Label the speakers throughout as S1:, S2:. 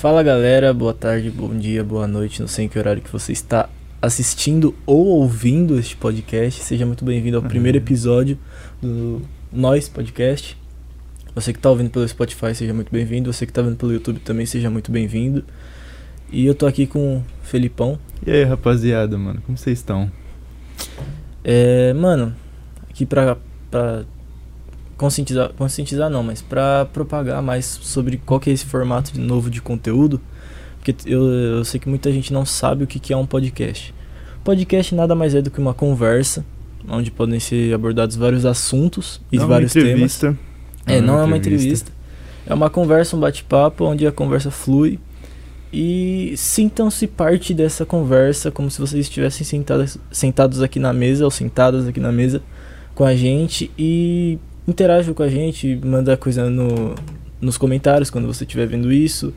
S1: Fala galera, boa tarde, bom dia, boa noite, não sei em que horário que você está assistindo ou ouvindo este podcast. Seja muito bem-vindo ao primeiro episódio do Nós Podcast. Você que está ouvindo pelo Spotify, seja muito bem-vindo. Você que está vendo pelo YouTube também, seja muito bem-vindo. E eu tô aqui com o Felipão.
S2: E aí, rapaziada, mano, como vocês estão?
S1: É, mano, aqui pra, pra conscientizar, conscientizar não, mas pra propagar mais sobre qual que é esse formato de novo de conteúdo, porque eu, eu sei que muita gente não sabe o que, que é um podcast. Podcast nada mais é do que uma conversa, onde podem ser abordados vários assuntos e
S2: Não,
S1: vários
S2: uma
S1: temas.
S2: entrevista.
S1: É, não é uma entrevista. É uma conversa, um bate-papo, onde a conversa flui. E sintam-se parte dessa conversa, como se vocês estivessem sentados, sentados aqui na mesa, ou sentadas aqui na mesa com a gente. E interajam com a gente, manda coisa no, nos comentários quando você estiver vendo isso.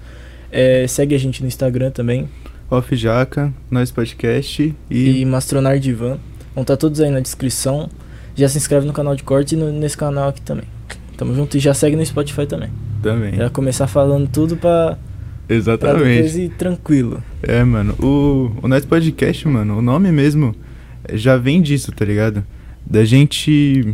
S1: É, segue a gente no Instagram também.
S2: Off Jaca, Nós Podcast e,
S1: E Mastronar Divan. Vão estar todos aí na descrição. Já se inscreve no canal de corte e no- nesse canal aqui também. Tamo junto e já segue no Spotify também.
S2: também.
S1: Já começar falando tudo pra, pra
S2: Exatamente.
S1: ir tranquilo.
S2: É, mano, o, o Nós Podcast, mano, o nome mesmo eh, já vem disso, tá ligado? Da gente.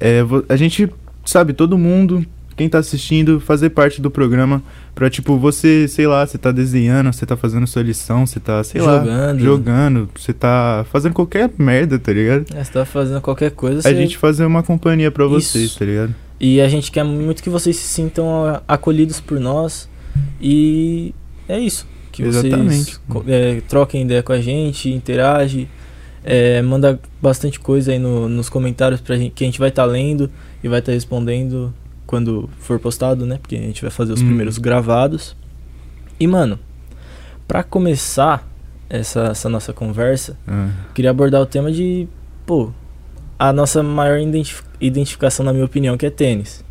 S2: É, a gente, sabe, todo mundo, quem tá assistindo, fazer parte do programa pra, tipo, você, sei lá, você tá desenhando, você tá fazendo sua lição, você tá, sei lá,
S1: Jogando.
S2: jogando, você tá fazendo qualquer merda, tá ligado?
S1: É, você tá fazendo qualquer coisa.
S2: A
S1: você-
S2: gente fazer uma companhia pra vocês, tá ligado?
S1: E a gente quer muito que vocês se sintam acolhidos por nós. E é isso. Que
S2: Exatamente.
S1: vocês é, troquem ideia com a gente, interage. É, manda bastante coisa aí no- nos comentários pra gente, que a gente vai estar lendo e vai estar respondendo quando for postado, né? Porque a gente vai fazer os
S2: Hum.
S1: primeiros gravados. E, mano, pra começar essa, essa nossa conversa,
S2: Ah.
S1: queria abordar o tema de, pô, a nossa maior identif- identificação, na minha opinião, que é tênis.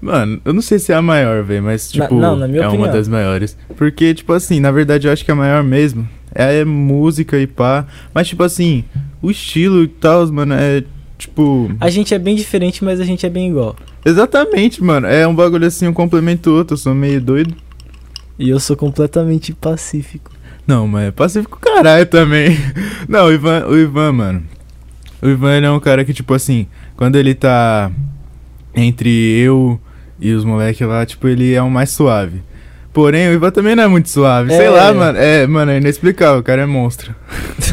S2: Mano, eu não sei se é a maior, velho, mas,
S1: Na-
S2: tipo,
S1: não, na minha
S2: é
S1: opinião.
S2: uma das maiores. Porque, tipo assim, na verdade eu acho que a maior mesmo é, é música e pá. Mas, tipo assim, o estilo e tal, mano, é, tipo...
S1: A gente é bem diferente, mas a gente é bem igual.
S2: Exatamente, mano. É um bagulho assim, um complemento outro. Eu sou meio doido.
S1: E eu sou completamente pacífico.
S2: Não, mas é pacífico caralho também. Não, o Ivan, o Ivan, mano. O Ivan, ele é um cara que, tipo assim, quando ele tá entre eu e os moleques lá, tipo, ele é o mais suave. Porém, o Ivan também não é muito suave. Sei
S1: É.
S2: lá, mano. É, mano, é inexplicável. O cara é monstro.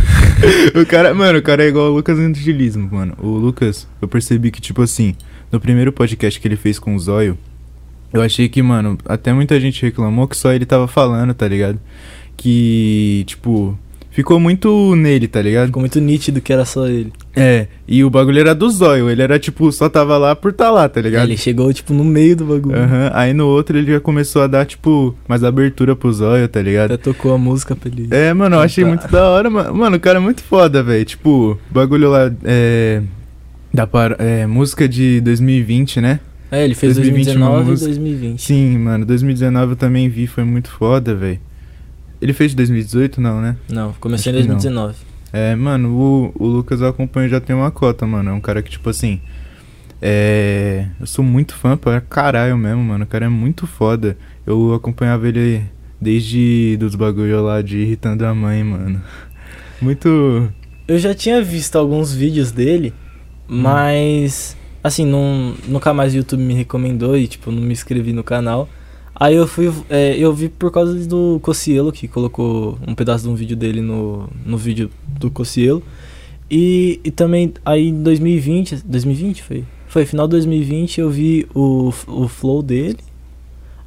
S2: o cara, mano, o cara é igual o Lucas Angelismo, mano. O Lucas, eu percebi que, tipo assim, no primeiro podcast que ele fez com o Zóio, eu achei que, mano, até muita gente reclamou que só ele tava falando, tá ligado? Que, tipo, ficou muito nele, tá ligado?
S1: Ficou muito nítido que era só ele.
S2: É, e o bagulho era do Zóio, ele era, tipo, só tava lá por tá lá, tá ligado?
S1: Ele chegou, tipo, no meio do bagulho.
S2: Aham, aí no outro ele já começou a dar, tipo, mais abertura pro Zóio, tá ligado?
S1: Até tocou a música pra ele.
S2: É, mano, eu achei muito da hora, mano. Mano, o cara é muito foda, velho. Tipo, bagulho lá, é... Da par... é, música de 2020, né?
S1: É, ele fez
S2: 2020 uma
S1: 2019 e
S2: música.
S1: 2020.
S2: Sim, mano, 2019 eu também vi, foi muito foda, velho. Ele fez de 2018, não, né?
S1: Não, comecei em
S2: Acho não.
S1: 2019.
S2: É, mano, o, o Lucas eu acompanho já tem uma cota, mano. É um cara que, tipo assim. É. Eu sou muito fã pra caralho mesmo, mano. O cara é muito foda. Eu acompanhava ele desde dos bagulho lá de irritando a mãe, mano. Muito.
S1: Eu já tinha visto alguns vídeos dele,
S2: Hum.
S1: mas assim, não, nunca mais o YouTube me recomendou e tipo, não me inscrevi no canal. Aí eu fui, é, eu vi por causa do Cocielo, que colocou um pedaço de um vídeo dele no, no vídeo do Cocielo. E, e também aí em 2020, 2020 foi? Foi, final de 2020 eu vi o, o flow dele.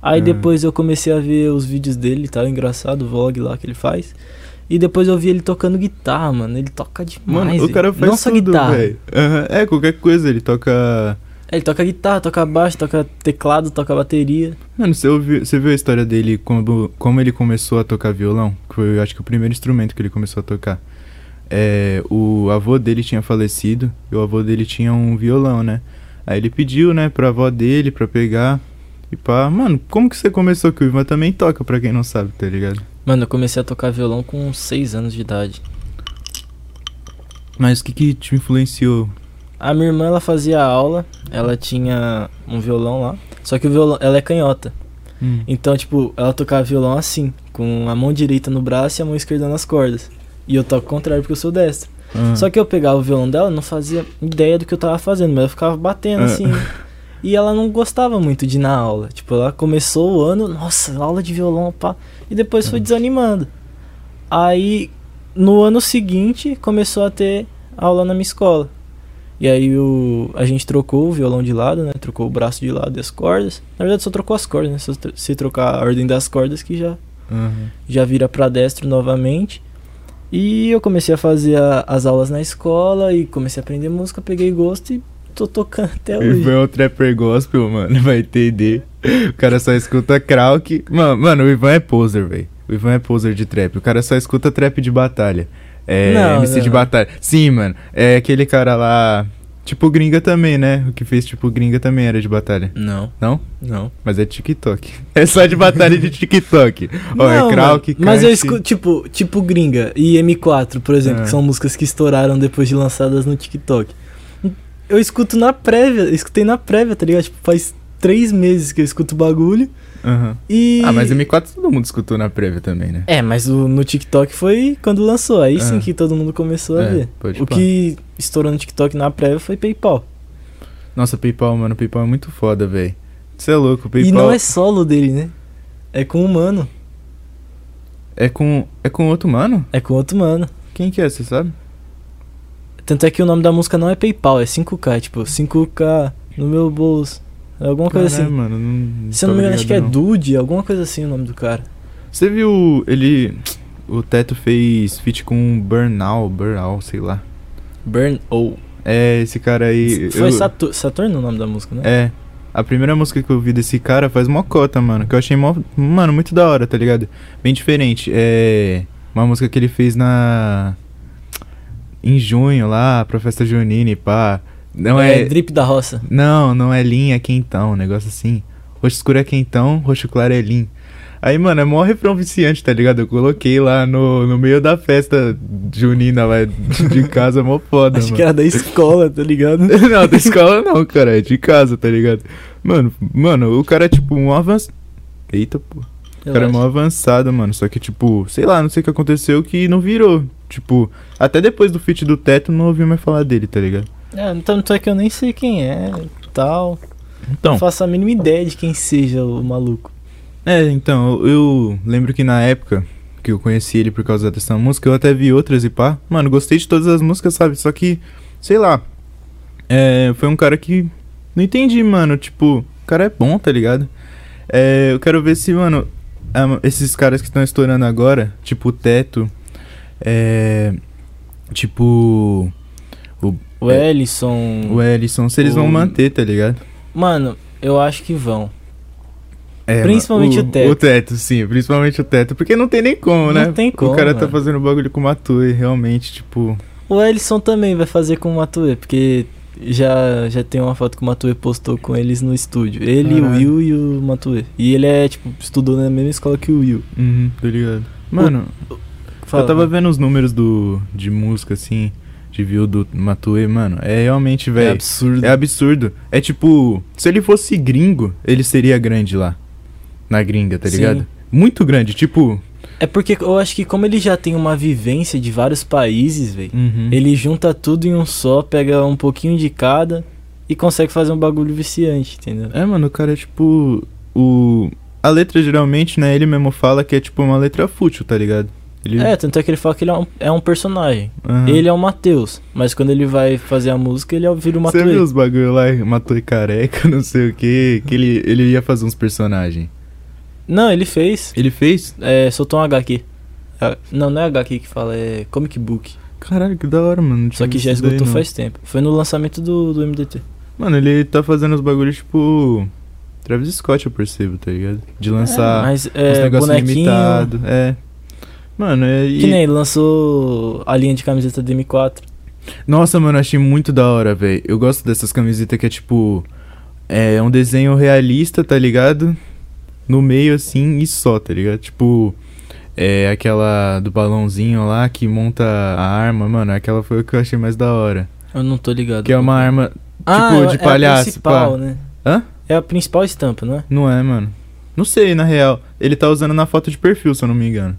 S1: Aí
S2: Ah.
S1: depois eu comecei a ver os vídeos dele, tá engraçado, o vlog lá que ele faz. E depois eu vi ele tocando guitarra, mano. Ele toca demais.
S2: Mano, o cara faz
S1: Não só
S2: tudo,
S1: guitarra.
S2: Aham, É, qualquer coisa, ele toca.
S1: É, Ele toca guitarra, toca baixo, toca teclado, toca bateria.
S2: Mano, você, ouviu, você viu a história dele, como, como ele começou a tocar violão? Que foi, eu acho que, o primeiro instrumento que ele começou a tocar. É, o avô dele tinha falecido e o avô dele tinha um violão, né? Aí ele pediu, né, pra avó dele pra pegar e pá. Mano, como que você começou? Que o Ivan também toca, pra quem não sabe, tá ligado?
S1: Mano, eu comecei a tocar violão com 6 anos de idade.
S2: Mas o que que te influenciou?
S1: A minha irmã, ela fazia aula, ela tinha um violão lá. Só que o violão, ela é canhota.
S2: Hum.
S1: Então, tipo, ela tocava violão assim, com a mão direita no braço e a mão esquerda nas cordas. E eu toco o contrário porque eu sou destro.
S2: Ah.
S1: Só que eu pegava o violão dela, não fazia ideia do que eu tava fazendo, mas eu ficava batendo assim. E ela não gostava muito de ir na aula. Tipo, ela começou o ano, nossa, aula de violão, pá. E depois foi
S2: Ah.
S1: desanimando. Aí, no ano seguinte, começou a ter aula na minha escola. E aí o, a gente trocou o violão de lado, né? Trocou o braço de lado e as cordas. Na verdade, só trocou as cordas, né? Se, tro- se trocar a ordem das cordas, que já
S2: Aham.
S1: já vira pra destro novamente. E eu comecei a fazer a- as aulas na escola e comecei a aprender música, peguei gosto e tô tocando até
S2: O
S1: hoje.
S2: Ivan é um trapper gospel, mano, vai entender. O cara só escuta Krauk. Mano, mano, o Ivan é poser, velho. O Ivan é poser de trap. O cara só escuta trap de batalha. É,
S1: Não,
S2: MC de
S1: não.
S2: batalha. Sim, mano. É aquele cara lá. Tipo Gringa também, né? O que fez tipo Gringa também era de batalha.
S1: Não,
S2: Não?
S1: não.
S2: Mas é TikTok. É só de batalha de TikTok. Ó,
S1: Não,
S2: é Krauk,
S1: Mas eu escuto, tipo, tipo Gringa e M4, por exemplo,
S2: Ah.
S1: que são músicas que estouraram depois de lançadas no TikTok. Eu escuto na prévia, escutei na prévia, tá ligado? Tipo, faz três meses que eu escuto o bagulho
S2: Aham.
S1: e...
S2: Ah, mas M4 todo mundo escutou na prévia também, né?
S1: É, mas o- no TikTok foi quando lançou, aí sim
S2: Ah.
S1: que todo mundo começou a
S2: É,
S1: ver. O
S2: pá.
S1: que estourou no TikTok na prévia foi PayPal.
S2: Nossa, PayPal, mano, PayPal é muito foda, velho. Você é louco, PayPal.
S1: E não é solo dele, né? É com um mano.
S2: É com. É com outro mano?
S1: É com outro mano.
S2: Quem que é, você sabe?
S1: Tanto é que o nome da música não é PayPal, é 5K. Tipo, 5K no meu bolso. É alguma coisa assim.
S2: mano, não.
S1: Se eu não me engano, acho que é Dude, alguma coisa assim o nome do cara.
S2: Você viu ele. O Teto fez feat com Burnout, Burnout, sei lá.
S1: Burn ou.
S2: É, esse cara aí.
S1: Foi
S2: eu-
S1: Satur Saturno o nome da música, né?
S2: É. A primeira música que eu vi desse cara faz mó cota, mano. Que eu achei mó. Mano, muito da hora, tá ligado? Bem diferente. É. Uma música que ele fez na. Em junho lá, pra festa junina e pá. Não é.
S1: Drip da Roça.
S2: Não, não é linha, é quentão, um negócio assim. Roxo escuro é quentão, roxo claro é lin. Aí, mano, é mó refrão viciante, tá ligado? Eu coloquei lá no, no meio da festa junina lá de casa, mó foda,
S1: Acho
S2: mano.
S1: que era da escola, tá ligado?
S2: não, da escola não, cara, é de casa, tá ligado? Mano, mano, o cara é tipo um avançado. Eita, pô. O cara é mó avançado, mano. Só que, tipo, sei lá, não sei o que aconteceu que não virou. Tipo, até depois do feat do teto não ouvi mais falar dele, tá ligado?
S1: É, tanto é que eu nem sei quem é tal.
S2: Então.
S1: Não faço a mínima ideia de quem seja o maluco.
S2: É, então, eu, lembro que na época que eu conheci ele por causa dessa música, eu até vi outras e pá. Mano, gostei de todas as músicas, sabe? Só que, sei lá. É, foi um cara que. Não entendi, mano. Tipo, o cara é bom, tá ligado? É, eu quero ver se, mano, esses caras que estão estourando agora, tipo o Teto, é. Tipo.
S1: O
S2: É.
S1: Ellison.
S2: O Ellison, se eles vão
S1: O-
S2: manter, tá ligado?
S1: Mano, eu acho que vão.
S2: É,
S1: Principalmente
S2: mano,
S1: o Teto.
S2: O Teto, sim, principalmente o Teto. Porque não tem nem como,
S1: Não
S2: né?
S1: tem como,
S2: O cara tá
S1: mano.
S2: fazendo bagulho com o Matue, realmente, tipo.
S1: O Ellison também vai fazer com o Matue, porque já, já tem uma foto que o Matue postou com eles no estúdio. Ele, o
S2: Caralho.
S1: Will e o Matue. E ele é, tipo, estudou na mesma escola que o Will.
S2: Uhum, tô ligado. Mano,
S1: Fala,
S2: eu tava vendo os números do, de música, assim, de view do Matue, mano. É realmente,
S1: É
S2: velho.
S1: absurdo.
S2: É absurdo. É tipo, se ele fosse gringo, ele seria grande lá. Na gringa, tá
S1: Sim.
S2: ligado? Muito grande, tipo.
S1: É porque eu acho que como ele já tem uma vivência de vários países, velho,
S2: Uhum.
S1: ele junta tudo em um só, pega um pouquinho de cada e consegue fazer um bagulho viciante, entendeu?
S2: É, mano, o cara é tipo. O. A letra geralmente, né? Ele mesmo fala que é tipo uma letra fútil, tá ligado? Ele...
S1: É, tanto é que ele fala que ele é um, é um personagem.
S2: Aham.
S1: Ele é o Matheus, mas quando ele vai fazer a música, ele é o- vira o
S2: Você
S1: Matue.
S2: viu os bagulho lá, matou careca, não sei o que, que ele, ele ia fazer uns personagens.
S1: Não, ele fez.
S2: Ele fez?
S1: É, soltou um HQ. Ah, Não, não é HQ que fala, é comic book.
S2: Caralho, que da hora, mano.
S1: Só que já
S2: daí,
S1: esgotou faz tempo. Foi no lançamento do, do MDT.
S2: Mano, ele tá fazendo os bagulhos tipo. Travis Scott, eu percebo, tá ligado? De lançar
S1: É, mas é,
S2: negócios
S1: bonequinho.
S2: limitados. É. Mano, é. e-
S1: Que nem lançou a linha de camiseta do M4.
S2: Nossa, mano, achei muito da hora, velho. Eu gosto dessas camisetas que é tipo. É um desenho realista, tá ligado? No meio assim e só, tá ligado? Tipo. É aquela do balãozinho lá que monta a arma, mano. Aquela foi o que eu achei mais da hora.
S1: Eu não tô ligado.
S2: Que é uma arma.
S1: ah,
S2: tipo,
S1: é-
S2: de
S1: é
S2: palhaço,
S1: a principal,
S2: pá.
S1: né?
S2: Hã?
S1: É a principal estampa, não é?
S2: Não é, mano. Não sei, na real. Ele tá usando na foto de perfil, se eu não me engano.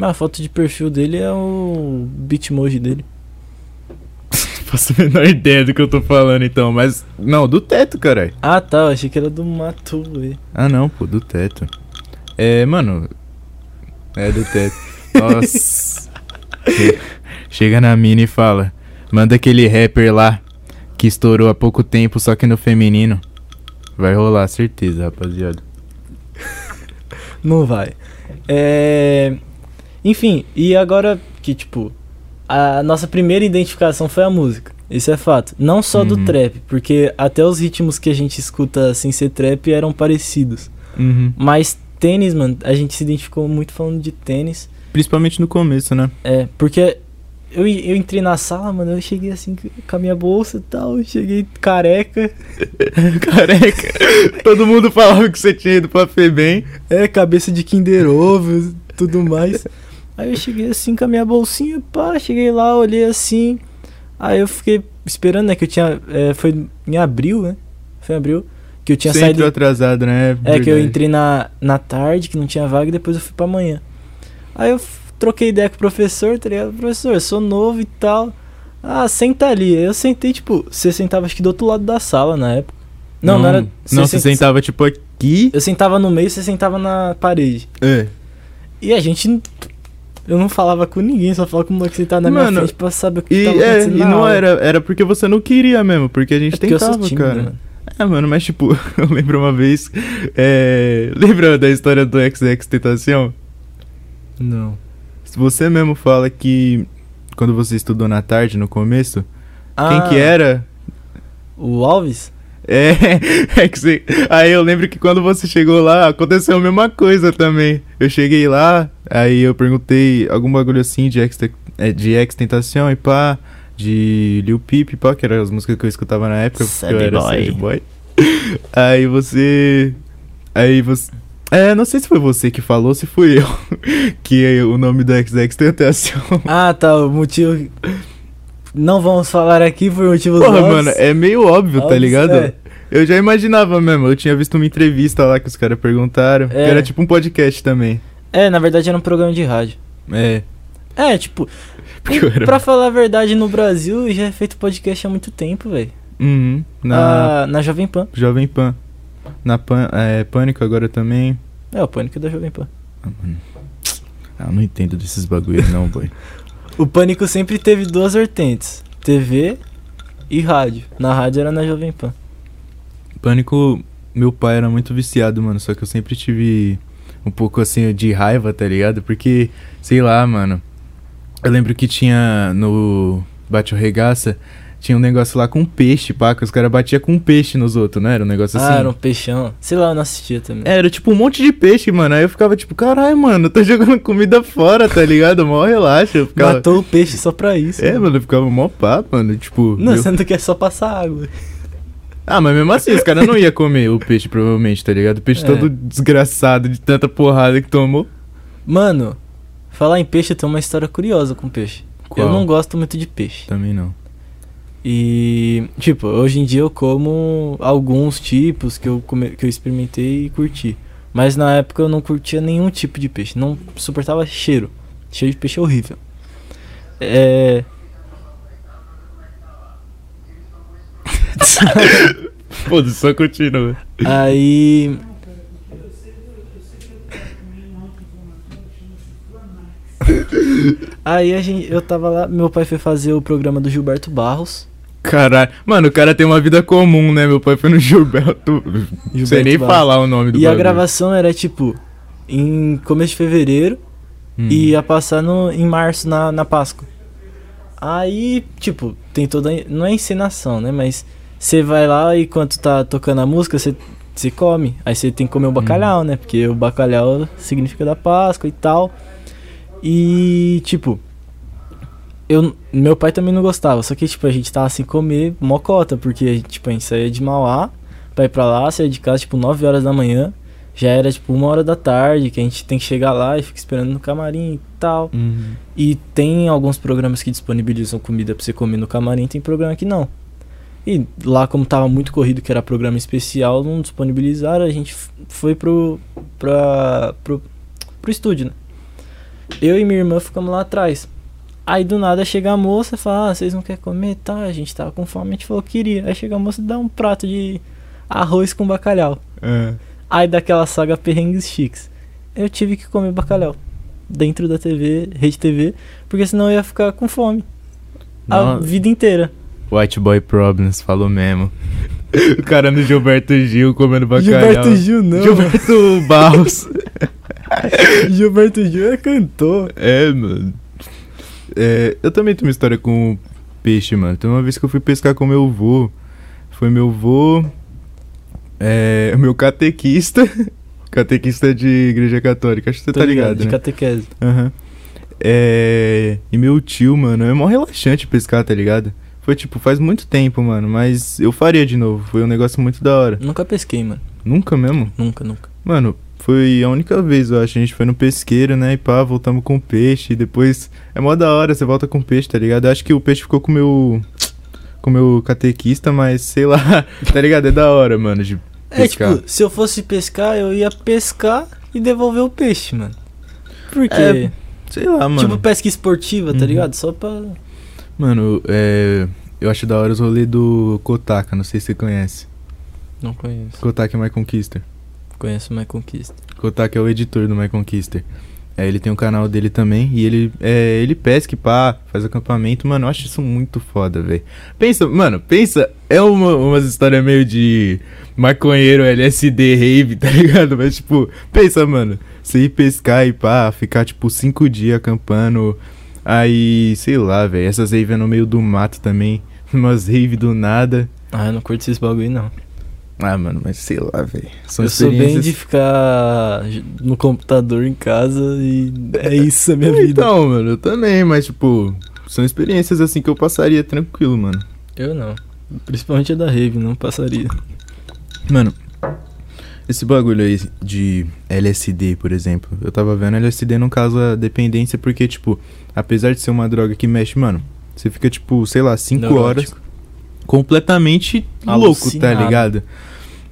S1: Mas a foto de perfil dele é o bitmoji dele.
S2: Faço a menor ideia do que eu tô falando, então. Mas, não, do teto, caralho.
S1: Ah, tá. Eu achei que era do Matu, velho.
S2: Ah, não, pô, do teto. É, mano. É do teto. Nossa. Che- Chega na mina e fala: Manda aquele rapper lá que estourou há pouco tempo, só que no feminino. Vai rolar, certeza, rapaziada.
S1: Não vai. É... Enfim, e agora que, tipo, a nossa primeira identificação foi a música. Isso é fato. Não só do
S2: Uhum.
S1: trap, porque até os ritmos que a gente escuta sem ser trap eram parecidos.
S2: Uhum.
S1: Mas tênis, mano, a gente se identificou muito falando de tênis.
S2: Principalmente no começo, né?
S1: É, porque eu, eu entrei na sala, mano, eu cheguei assim com a minha bolsa e tal, eu cheguei careca,
S2: Careca. Todo mundo falava que você tinha ido pra Febem.
S1: é, cabeça de Kinder Ovo, tudo mais. Aí eu cheguei assim com a minha bolsinha, pá, cheguei lá, olhei assim. Aí eu fiquei esperando, né, que eu tinha. é, foi em abril, né? Foi em abril. Que eu tinha
S2: Você
S1: saído.
S2: entrou atrasado, né?
S1: É, que eu entrei na, na tarde, que não tinha vaga, e depois eu fui pra manhã. Aí eu troquei ideia com o professor, tá ligado? Professor, eu sou novo e tal. Ah, senta ali. Eu sentei, tipo, você sentava acho que do outro lado da sala na época. Não, não, era.
S2: Não, você
S1: senta-
S2: sentava tipo aqui.
S1: Eu sentava no meio, você sentava na parede.
S2: É.
S1: E a gente. Eu não falava com ninguém, só falava com o moleque sentado na
S2: Mano,
S1: minha frente pra saber o que
S2: E,
S1: tava
S2: é, e não
S1: aula.
S2: era, era porque você não queria mesmo, porque a gente
S1: É
S2: tentava,
S1: tímido,
S2: cara.
S1: mano.
S2: É, mano, mas tipo, eu lembro uma vez. É, lembra da história do XX Tentação?
S1: Não.
S2: Você mesmo fala que quando você estudou na tarde, no começo, quem
S1: Ah,
S2: que era?
S1: O Alves?
S2: É, é que você. Aí eu lembro que quando você chegou lá, aconteceu a mesma coisa também. Eu cheguei lá, aí eu perguntei algum bagulho assim de X, é, de X Tentação e pá, de Lil Peep, pá, que eram as músicas que eu escutava na época, porque
S1: Sad
S2: eu era
S1: boy.
S2: sad boy. Aí você. Aí você. É, não sei se foi você que falou, se fui eu. que o nome do XX Tentação.
S1: Ah, tá. O motivo. Não vamos falar aqui por motivos
S2: Porra,
S1: óbvios.
S2: mano, é meio óbvio, tá
S1: Óbvios,
S2: ligado?
S1: é.
S2: Eu já imaginava mesmo, eu tinha visto uma entrevista lá que os caras perguntaram, que
S1: É.
S2: era tipo um podcast também.
S1: É, na verdade era um programa de rádio.
S2: É,
S1: É, tipo,
S2: era...
S1: pra falar a verdade, no Brasil já é feito podcast há muito tempo, velho.
S2: Uhum, na
S1: Ah, na Jovem Pan.
S2: Jovem Pan. Na Pan, é, Pânico agora também.
S1: É, o Pânico da Jovem Pan.
S2: Ah, mano. Ah, não entendo desses bagulhos não, boy.
S1: O Pânico sempre teve duas vertentes: TV e rádio. Na rádio era na Jovem Pan.
S2: Pânico, meu pai era muito viciado, mano, só que eu sempre tive um pouco assim de raiva, tá ligado? Porque, sei lá, mano. Eu lembro que tinha no Bate o Regaça, tinha um negócio lá com peixe, pá, que os caras batiam com peixe nos outros, não era? Um negócio assim.
S1: Ah, era um peixão. Sei lá, eu não assistia também.
S2: Era tipo um monte de peixe, mano. Aí eu ficava tipo, caralho, mano, tô jogando comida fora, tá ligado? Mó relaxa. Ficava...
S1: Matou o peixe só pra isso.
S2: É,
S1: mano.
S2: mano, eu ficava mó papo, mano. Tipo.
S1: Não,
S2: meu-
S1: sendo que é só passar água.
S2: Ah, mas mesmo assim, os caras não iam comer o peixe, provavelmente, tá ligado? O peixe
S1: É.
S2: todo desgraçado de tanta porrada que tomou.
S1: Mano, falar em peixe, eu tenho uma história curiosa com peixe.
S2: Qual?
S1: Eu não gosto muito de peixe.
S2: Também não.
S1: E, tipo, hoje em dia eu como alguns tipos que eu, come, que eu experimentei e curti. Mas na época eu não curtia nenhum tipo de peixe. Não suportava cheiro. Cheiro de peixe é horrível. É.
S2: Foda-se, só continua.
S1: Aí. Aí a gente, eu tava lá, meu pai foi fazer o programa do Gilberto Barros.
S2: Caralho. Mano, o cara tem uma vida comum, né? Meu pai foi no Gilberto. Sei
S1: Gilberto
S2: nem
S1: Barros.
S2: falar o nome do
S1: E a
S2: bagulho.
S1: gravação era tipo em começo de fevereiro
S2: Hum.
S1: e ia passar no, em março na, na Páscoa. Aí, tipo, tem toda. Não é encenação, né? Mas você vai lá e quando tá tocando a música, você, você come. Aí você tem que comer o bacalhau, né? Porque o bacalhau significa da Páscoa e tal. E, tipo. Eu, meu pai também não gostava, só que tipo, a gente tava sem comer mocota, porque tipo, a gente saía de Mauá pra ir pra lá, saía de casa tipo 9 horas da manhã, já era tipo uma hora da tarde, que a gente tem que chegar lá e fica esperando no camarim e tal.
S2: Uhum.
S1: E tem alguns programas que disponibilizam comida pra você comer no camarim, tem programa que não. E lá, como tava muito corrido, que era programa especial, não disponibilizaram, a gente foi pro, pra, pro, pro estúdio, né? Eu e minha irmã ficamos lá atrás. Aí do nada chega a moça e fala, ah, vocês não querem comer? Tá, a gente tava com fome, a gente falou que queria. Aí chega a moça e dá um prato de arroz com bacalhau.
S2: É.
S1: Aí daquela saga Perrengues Chiques. Eu tive que comer bacalhau. Dentro da TV, rede TV, porque senão eu ia ficar com fome. A
S2: Nossa.
S1: vida inteira.
S2: White Boy Problems, falou mesmo. o cara no Gilberto Gil comendo bacalhau.
S1: Gilberto Gil não.
S2: Gilberto Barros.
S1: Gilberto Gil é cantor.
S2: É, mano. É, eu também tenho uma história com peixe, mano. Tem uma vez que eu fui pescar com meu avô. Foi meu avô. É, meu catequista. catequista de igreja católica. Acho que você
S1: Tô
S2: tá ligado,
S1: De
S2: né?
S1: catequese.
S2: Aham. É. E meu tio, mano, é mó relaxante pescar, tá ligado? Foi tipo, faz muito tempo, mano, mas eu faria de novo. Foi um negócio muito da hora.
S1: Nunca pesquei, mano.
S2: Nunca mesmo?
S1: Nunca, nunca.
S2: Mano, foi a única vez, eu acho. A gente foi no pesqueiro, né? E pá, voltamos com peixe. E depois é mó da hora, você volta com peixe, tá ligado? Eu acho que o peixe ficou com o meu. Com o meu catequista, mas sei lá, tá ligado? É da hora, mano, de
S1: É
S2: pescar.
S1: tipo, se eu fosse pescar, eu ia pescar e devolver o peixe, mano. Por quê?
S2: É, Sei lá, mano.
S1: Tipo pesca esportiva, tá
S2: Uhum.
S1: ligado? Só pra.
S2: Mano, é. Eu acho da hora os rolês do Kotaka, não sei se você conhece.
S1: Não conheço.
S2: Kotaka é My Conquister.
S1: Conheço mais conquista.
S2: Kotaka é o editor do My Conquister. É, ele tem um canal dele também e ele, é, ele pesca e pá, faz acampamento. Mano, eu acho isso muito foda, velho. Pensa, mano, pensa, é uma, umas histórias meio de maconheiro, LSD, rave, tá ligado? Mas, tipo, pensa, mano, você ir pescar e pá, ficar, tipo, cinco dias acampando. Aí, sei lá, velho, essas rave é no meio do mato também. Umas rave do nada.
S1: Ah, eu não curto esses bagulho, não.
S2: Ah, mano, mas sei lá, velho.
S1: Eu sou bem de ficar no computador em casa e é isso a minha vida.
S2: Então, mano, eu também, mas tipo, são experiências assim que eu passaria tranquilo, mano.
S1: Eu não. Principalmente a da Rave, não passaria.
S2: Mano, esse bagulho aí de LSD, por exemplo, eu tava vendo, LSD não causa dependência porque, tipo, apesar de ser uma droga que mexe, mano, você fica, tipo, sei lá, 5 horas completamente louco, tá
S1: Alucinado.
S2: ligado?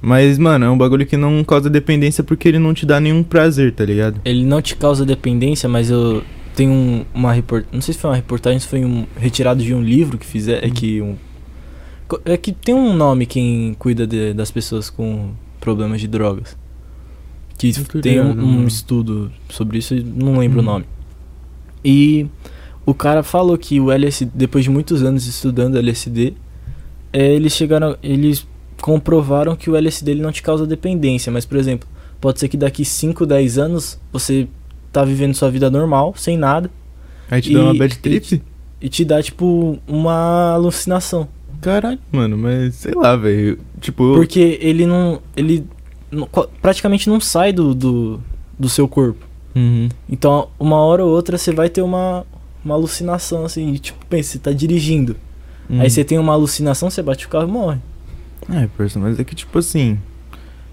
S2: Mas, mano, é um bagulho que não causa dependência porque ele não te dá nenhum prazer, tá ligado?
S1: Ele não te causa dependência, mas eu tenho um- uma reportagem. Não sei se foi uma reportagem, se foi um retirado de um livro que fizer. É que um. É que tem um nome quem cuida de- das pessoas com problemas de drogas. Que
S2: tô
S1: tem um, um estudo sobre isso, e não lembro
S2: Hum.
S1: o nome. E o cara falou que o LSD, depois de muitos anos estudando LSD, é, eles chegaram. Eles comprovaram que o LSD ele não te causa dependência, mas por exemplo, pode ser que daqui 5, 10 anos você tá vivendo sua vida normal, sem nada,
S2: Aí te dá uma
S1: E-
S2: bad
S1: e-
S2: trip?
S1: e te dá tipo uma alucinação.
S2: Caralho, mano, mas sei lá, velho. Tipo,
S1: Porque ele não. Ele não- praticamente não sai do, do, do seu corpo.
S2: Uhum.
S1: Então, uma hora ou outra você vai ter uma, uma alucinação assim. e, tipo, pensa, você tá dirigindo.
S2: Uhum.
S1: Aí você tem uma alucinação, você bate o carro e morre.
S2: É, parça, mas é que tipo assim.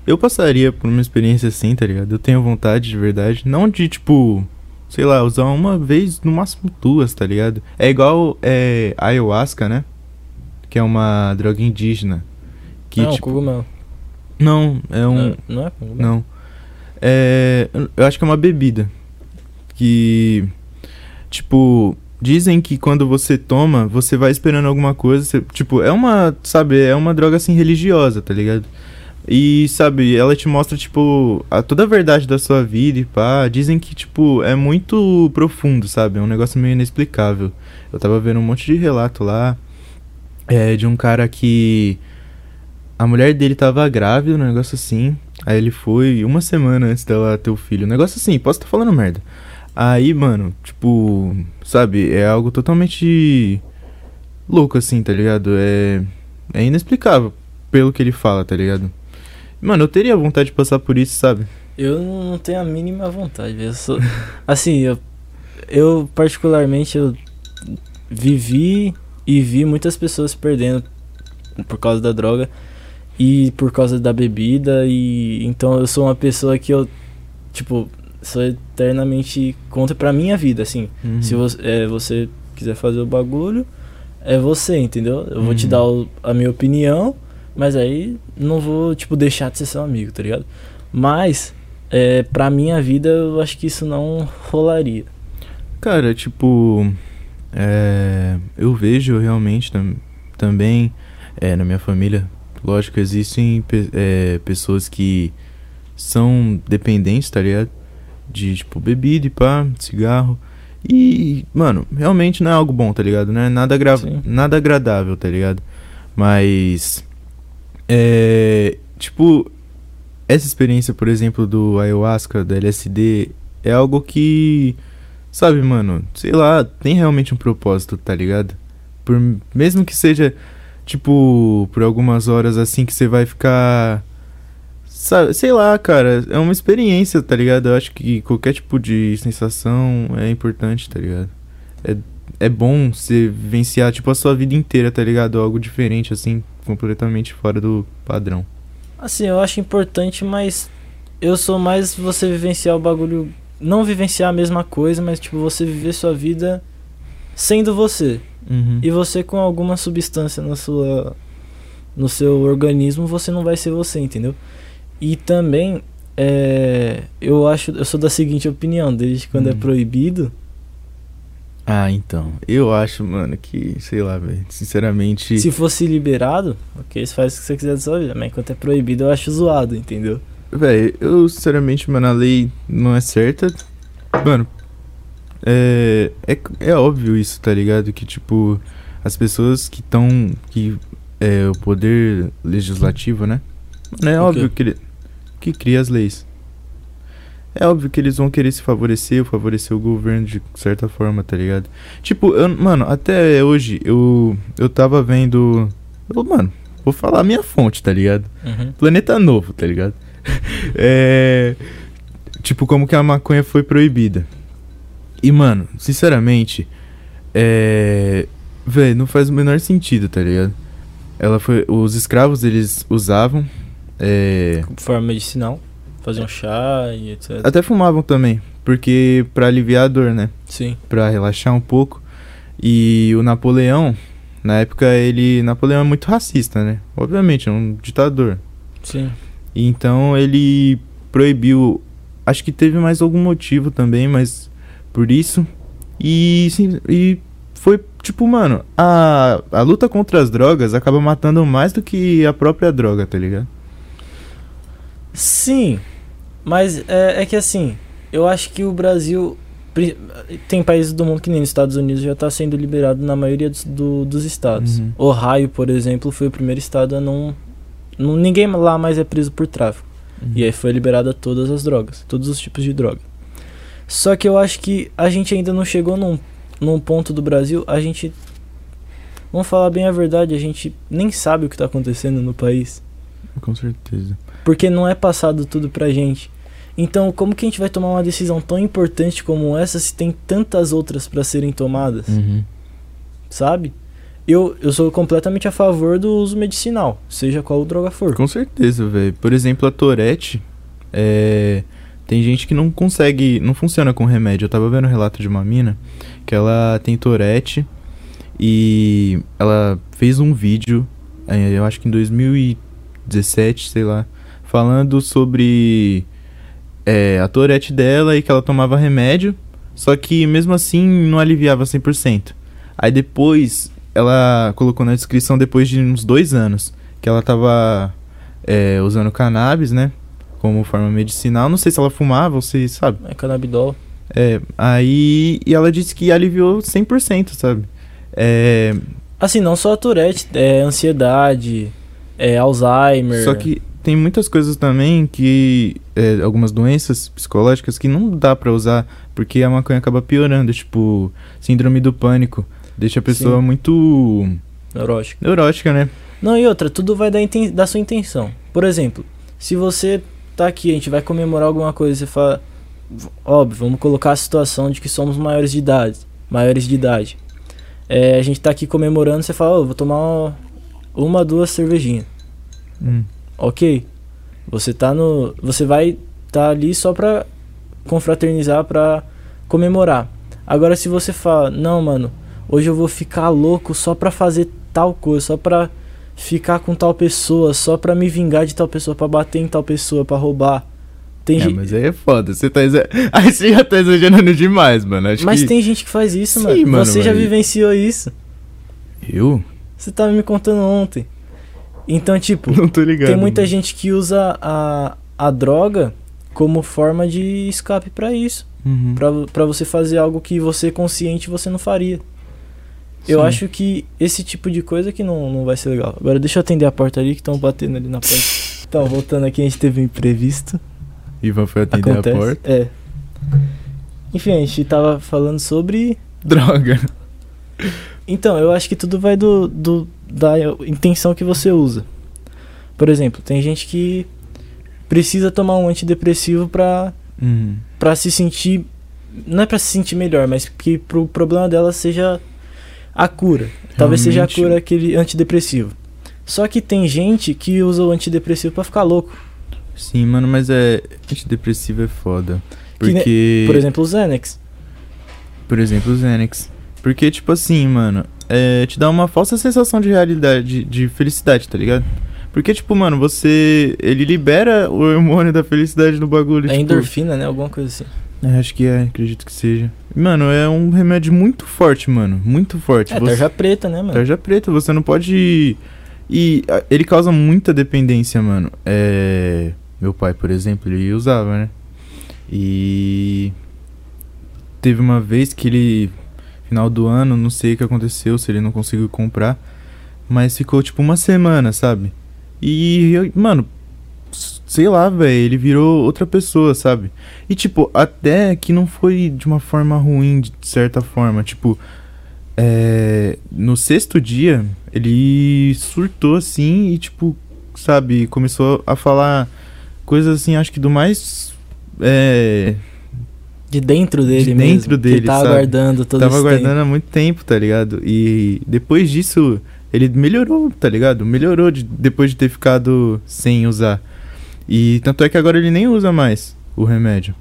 S2: Eu passaria por uma experiência assim, tá ligado? Eu tenho vontade de verdade. Não de tipo. Sei lá, usar uma vez, no máximo duas, tá ligado? É igual é, ayahuasca, né? Que é uma droga indígena. Que
S1: não,
S2: tipo.
S1: cogumelo.
S2: Não, é um.
S1: Não, não é cogumelo.
S2: Não. É. Eu acho que é uma bebida. Que. Tipo. Dizem que quando você toma, você vai esperando alguma coisa. você- tipo, é uma. Sabe, é uma droga assim religiosa, tá ligado? E, sabe, ela te mostra, tipo, a, toda a verdade da sua vida e pá. Dizem que, tipo, é muito profundo, sabe? É um negócio meio inexplicável. Eu tava vendo um monte de relato lá. É, de um cara que. A mulher dele tava grávida, um negócio assim. Aí ele foi uma semana antes dela ter o filho. Um negócio assim, posso estar falando merda. Aí, mano, tipo, sabe, é algo totalmente louco assim, tá ligado? É, é inexplicável pelo que ele fala, tá ligado? Mano, eu teria vontade de passar por isso, sabe?
S1: Eu não tenho a mínima vontade. Eu sou... Assim, eu, eu particularmente eu vivi e vi muitas pessoas perdendo por causa da droga e por causa da bebida e então eu sou uma pessoa que eu tipo sou eternamente contra pra minha vida, assim.
S2: Uhum.
S1: Se você, é, você quiser fazer o bagulho, é você, entendeu? Eu vou te
S2: Uhum.
S1: dar o- a minha opinião, mas aí não vou, tipo, deixar de ser seu amigo, tá ligado? Mas, é, pra minha vida, eu acho que isso não rolaria.
S2: Cara, tipo, é, eu vejo realmente tam- também é, na minha família, lógico, existem pe- é, pessoas que são dependentes, tá ligado? De, tipo, bebida e pá, cigarro. E, mano, realmente não é algo bom, tá ligado? Não é nada, agra
S1: Sim.
S2: nada agradável, tá ligado? Mas, é, tipo, essa experiência, por exemplo, do ayahuasca, do LSD, é algo que, sabe, mano, sei lá, tem realmente um propósito, tá ligado? Por, mesmo que seja, tipo, por algumas horas assim que você vai ficar. Sabe, sei lá, cara, é uma experiência, tá ligado? Eu acho que qualquer tipo de sensação é importante, tá ligado? É, é bom você vivenciar, tipo, a sua vida inteira, tá ligado? Algo diferente, assim, completamente fora do padrão.
S1: Assim, eu acho importante, mas eu sou mais você vivenciar o bagulho. Não vivenciar a mesma coisa, mas, tipo, você viver sua vida sendo você.
S2: Uhum.
S1: E você com alguma substância na sua no seu organismo, você não vai ser você, entendeu? E também é, eu acho, eu sou da seguinte opinião, desde quando é
S2: Hum.
S1: proibido,
S2: Ah, então. Eu acho, mano, que, sei lá, velho. Sinceramente.
S1: se fosse liberado, OK, você faz o que você quiser da sua vida, mas enquanto é proibido, eu acho zoado, entendeu?
S2: Véi, eu sinceramente, mano, a lei não é certa. Mano, é, é, é óbvio isso, tá ligado? Que, tipo, as pessoas que estão. que é o poder legislativo, né? Mano, é
S1: O
S2: óbvio
S1: quê?
S2: que ele. que cria as leis. É óbvio que eles vão querer se favorecer, ou favorecer o governo de certa forma, tá ligado? Tipo, eu, mano, até hoje eu, eu tava vendo. eu, mano, vou falar a minha fonte, tá ligado?
S1: Uhum.
S2: Planeta Novo, tá ligado? é. Tipo, como que a maconha foi proibida. E, mano, sinceramente, é. Véi, não faz o menor sentido, tá ligado? Ela foi. Os escravos, eles usavam. É.
S1: Forma medicinal, fazer um chá e etc.
S2: Até fumavam também. Porque pra aliviar a dor, né?
S1: Sim.
S2: Pra relaxar um pouco. E o Napoleão, na época, ele. Napoleão é muito racista, né? Obviamente, é um ditador.
S1: Sim.
S2: Então ele proibiu. Acho que teve mais algum motivo também, mas por isso. E, sim, e foi tipo, mano, a, a luta contra as drogas acaba matando mais do que a própria droga, tá ligado?
S1: Sim, mas é, é que assim, eu acho que o Brasil. Tem países do mundo que nem nos Estados Unidos já está sendo liberado na maioria dos, do- dos estados.
S2: Uhum.
S1: Ohio, por exemplo, foi o primeiro estado a não. Ninguém lá mais é preso por tráfico. E aí foi liberada todas as drogas, todos os tipos de droga. Só que eu acho que a gente ainda não chegou num, num ponto do Brasil, a gente. Vamos falar bem a verdade, a gente nem sabe o que está acontecendo no país.
S2: Com certeza.
S1: Porque não é passado tudo pra gente. Então, como que a gente vai tomar uma decisão tão importante como essa se tem tantas outras pra serem tomadas,
S2: Uhum.
S1: sabe? Eu, eu sou completamente a favor do uso medicinal, seja qual droga for.
S2: Com certeza, velho. Por exemplo, a Tourette. É. Tem gente que não consegue. Não funciona com remédio. Eu tava vendo o relato de uma mina que ela tem Tourette e ela fez um vídeo, eh, eu acho que em 2017, sei lá, falando sobre eh, a Tourette dela e que ela tomava remédio, só que mesmo assim não aliviava 100%. Aí depois ela colocou na descrição depois de uns dois anos que ela tava eh, usando cannabis, né? Como forma medicinal. Não sei se ela fumava ou se, sabe?
S1: É canabidol.
S2: É, aí. E ela disse que aliviou 100%, sabe? É.
S1: Assim, não só a Tourette, é ansiedade, é Alzheimer.
S2: Só que tem muitas coisas também que. é, algumas doenças psicológicas que não dá pra usar porque a maconha acaba piorando. Tipo, síndrome do pânico. Deixa a pessoa
S1: Sim.
S2: muito
S1: neurótico.
S2: neurótica, né?
S1: Não, e outra, tudo vai da, inten- da sua intenção. Por exemplo, se você tá aqui, a gente vai comemorar alguma coisa, você fala. Óbvio, vamos colocar a situação de que somos maiores de idade. Maiores de idade. É, a gente tá aqui comemorando, você fala, ô, vou tomar uma, uma, duas cervejinhas.
S2: Hum.
S1: Ok. Você tá no. Você vai tá ali só pra confraternizar, pra comemorar. Agora se você fala, não, mano, hoje eu vou ficar louco só pra fazer tal coisa, só pra ficar com tal pessoa, só pra me vingar de tal pessoa, pra bater em tal pessoa, pra roubar. Tem
S2: É,
S1: gente-
S2: mas aí é foda. Você tá exa... Aí você já tá exagerando demais, mano. Acho
S1: Mas
S2: que...
S1: tem gente que faz isso,
S2: Sim,
S1: mano.
S2: mano,
S1: Você já
S2: mas-
S1: vivenciou isso.
S2: Eu?
S1: Você tava me contando ontem. Então, tipo,
S2: Não tô ligado.
S1: tem muita
S2: mano.
S1: gente que usa a, a droga como forma de escape pra isso.
S2: Uhum.
S1: Pra, pra você fazer algo que você consciente você não faria. Eu
S2: Sim.
S1: acho que esse tipo de coisa que não, não vai ser legal. Agora deixa eu atender a porta ali que estão batendo ali na porta. Então, voltando aqui, a gente teve um imprevisto.
S2: Ivan foi atender
S1: Acontece.
S2: a porta.
S1: É. Enfim, a gente tava falando sobre.
S2: Droga.
S1: Então, eu acho que tudo vai do, do da intenção que você usa. Por exemplo, tem gente que precisa tomar um antidepressivo pra,
S2: Uhum.
S1: pra se sentir. Não é pra se sentir melhor, mas que pro problema dela seja a cura. Talvez seja a
S2: Realmente-
S1: cura aquele antidepressivo. Só que tem gente que usa o antidepressivo pra ficar louco.
S2: Sim, mano, mas é. Antidepressivo é foda.
S1: Que
S2: Porque.
S1: Por exemplo, o Xanax.
S2: Por exemplo, o Xanax. Porque, tipo assim, mano, é, te dá uma falsa sensação de realidade, de felicidade, tá ligado? Porque, tipo, mano, você. Ele libera o hormônio da felicidade no bagulho.
S1: É
S2: tipo,
S1: endorfina, né? Alguma coisa assim.
S2: É, acho que é, acredito que seja. Mano, é um remédio muito forte, mano. Muito forte.
S1: É,
S2: Você-
S1: tarja preta, né, mano?
S2: Tarja preta, você não pode. E a- ele causa muita dependência, mano. É. Meu pai, por exemplo, ele usava, né? E. Teve uma vez que ele. Final do ano, não sei o que aconteceu, se ele não conseguiu comprar. Mas ficou tipo uma semana, sabe? E, eu- mano, sei lá, velho, ele virou outra pessoa, sabe? E, tipo, até que não foi de uma forma ruim, de certa forma. Tipo, é, no sexto dia, ele surtou assim e, tipo, sabe, começou a falar coisas assim, acho que do mais. É,
S1: De dentro dele
S2: De
S1: mesmo.
S2: dentro
S1: que
S2: dele,
S1: ele tá
S2: sabe?
S1: aguardando todo
S2: tava aguardando
S1: tempo.
S2: há muito tempo, tá ligado? E depois disso, ele melhorou, tá ligado? Melhorou de- depois de ter ficado sem usar. E tanto é que agora ele nem usa mais o remédio.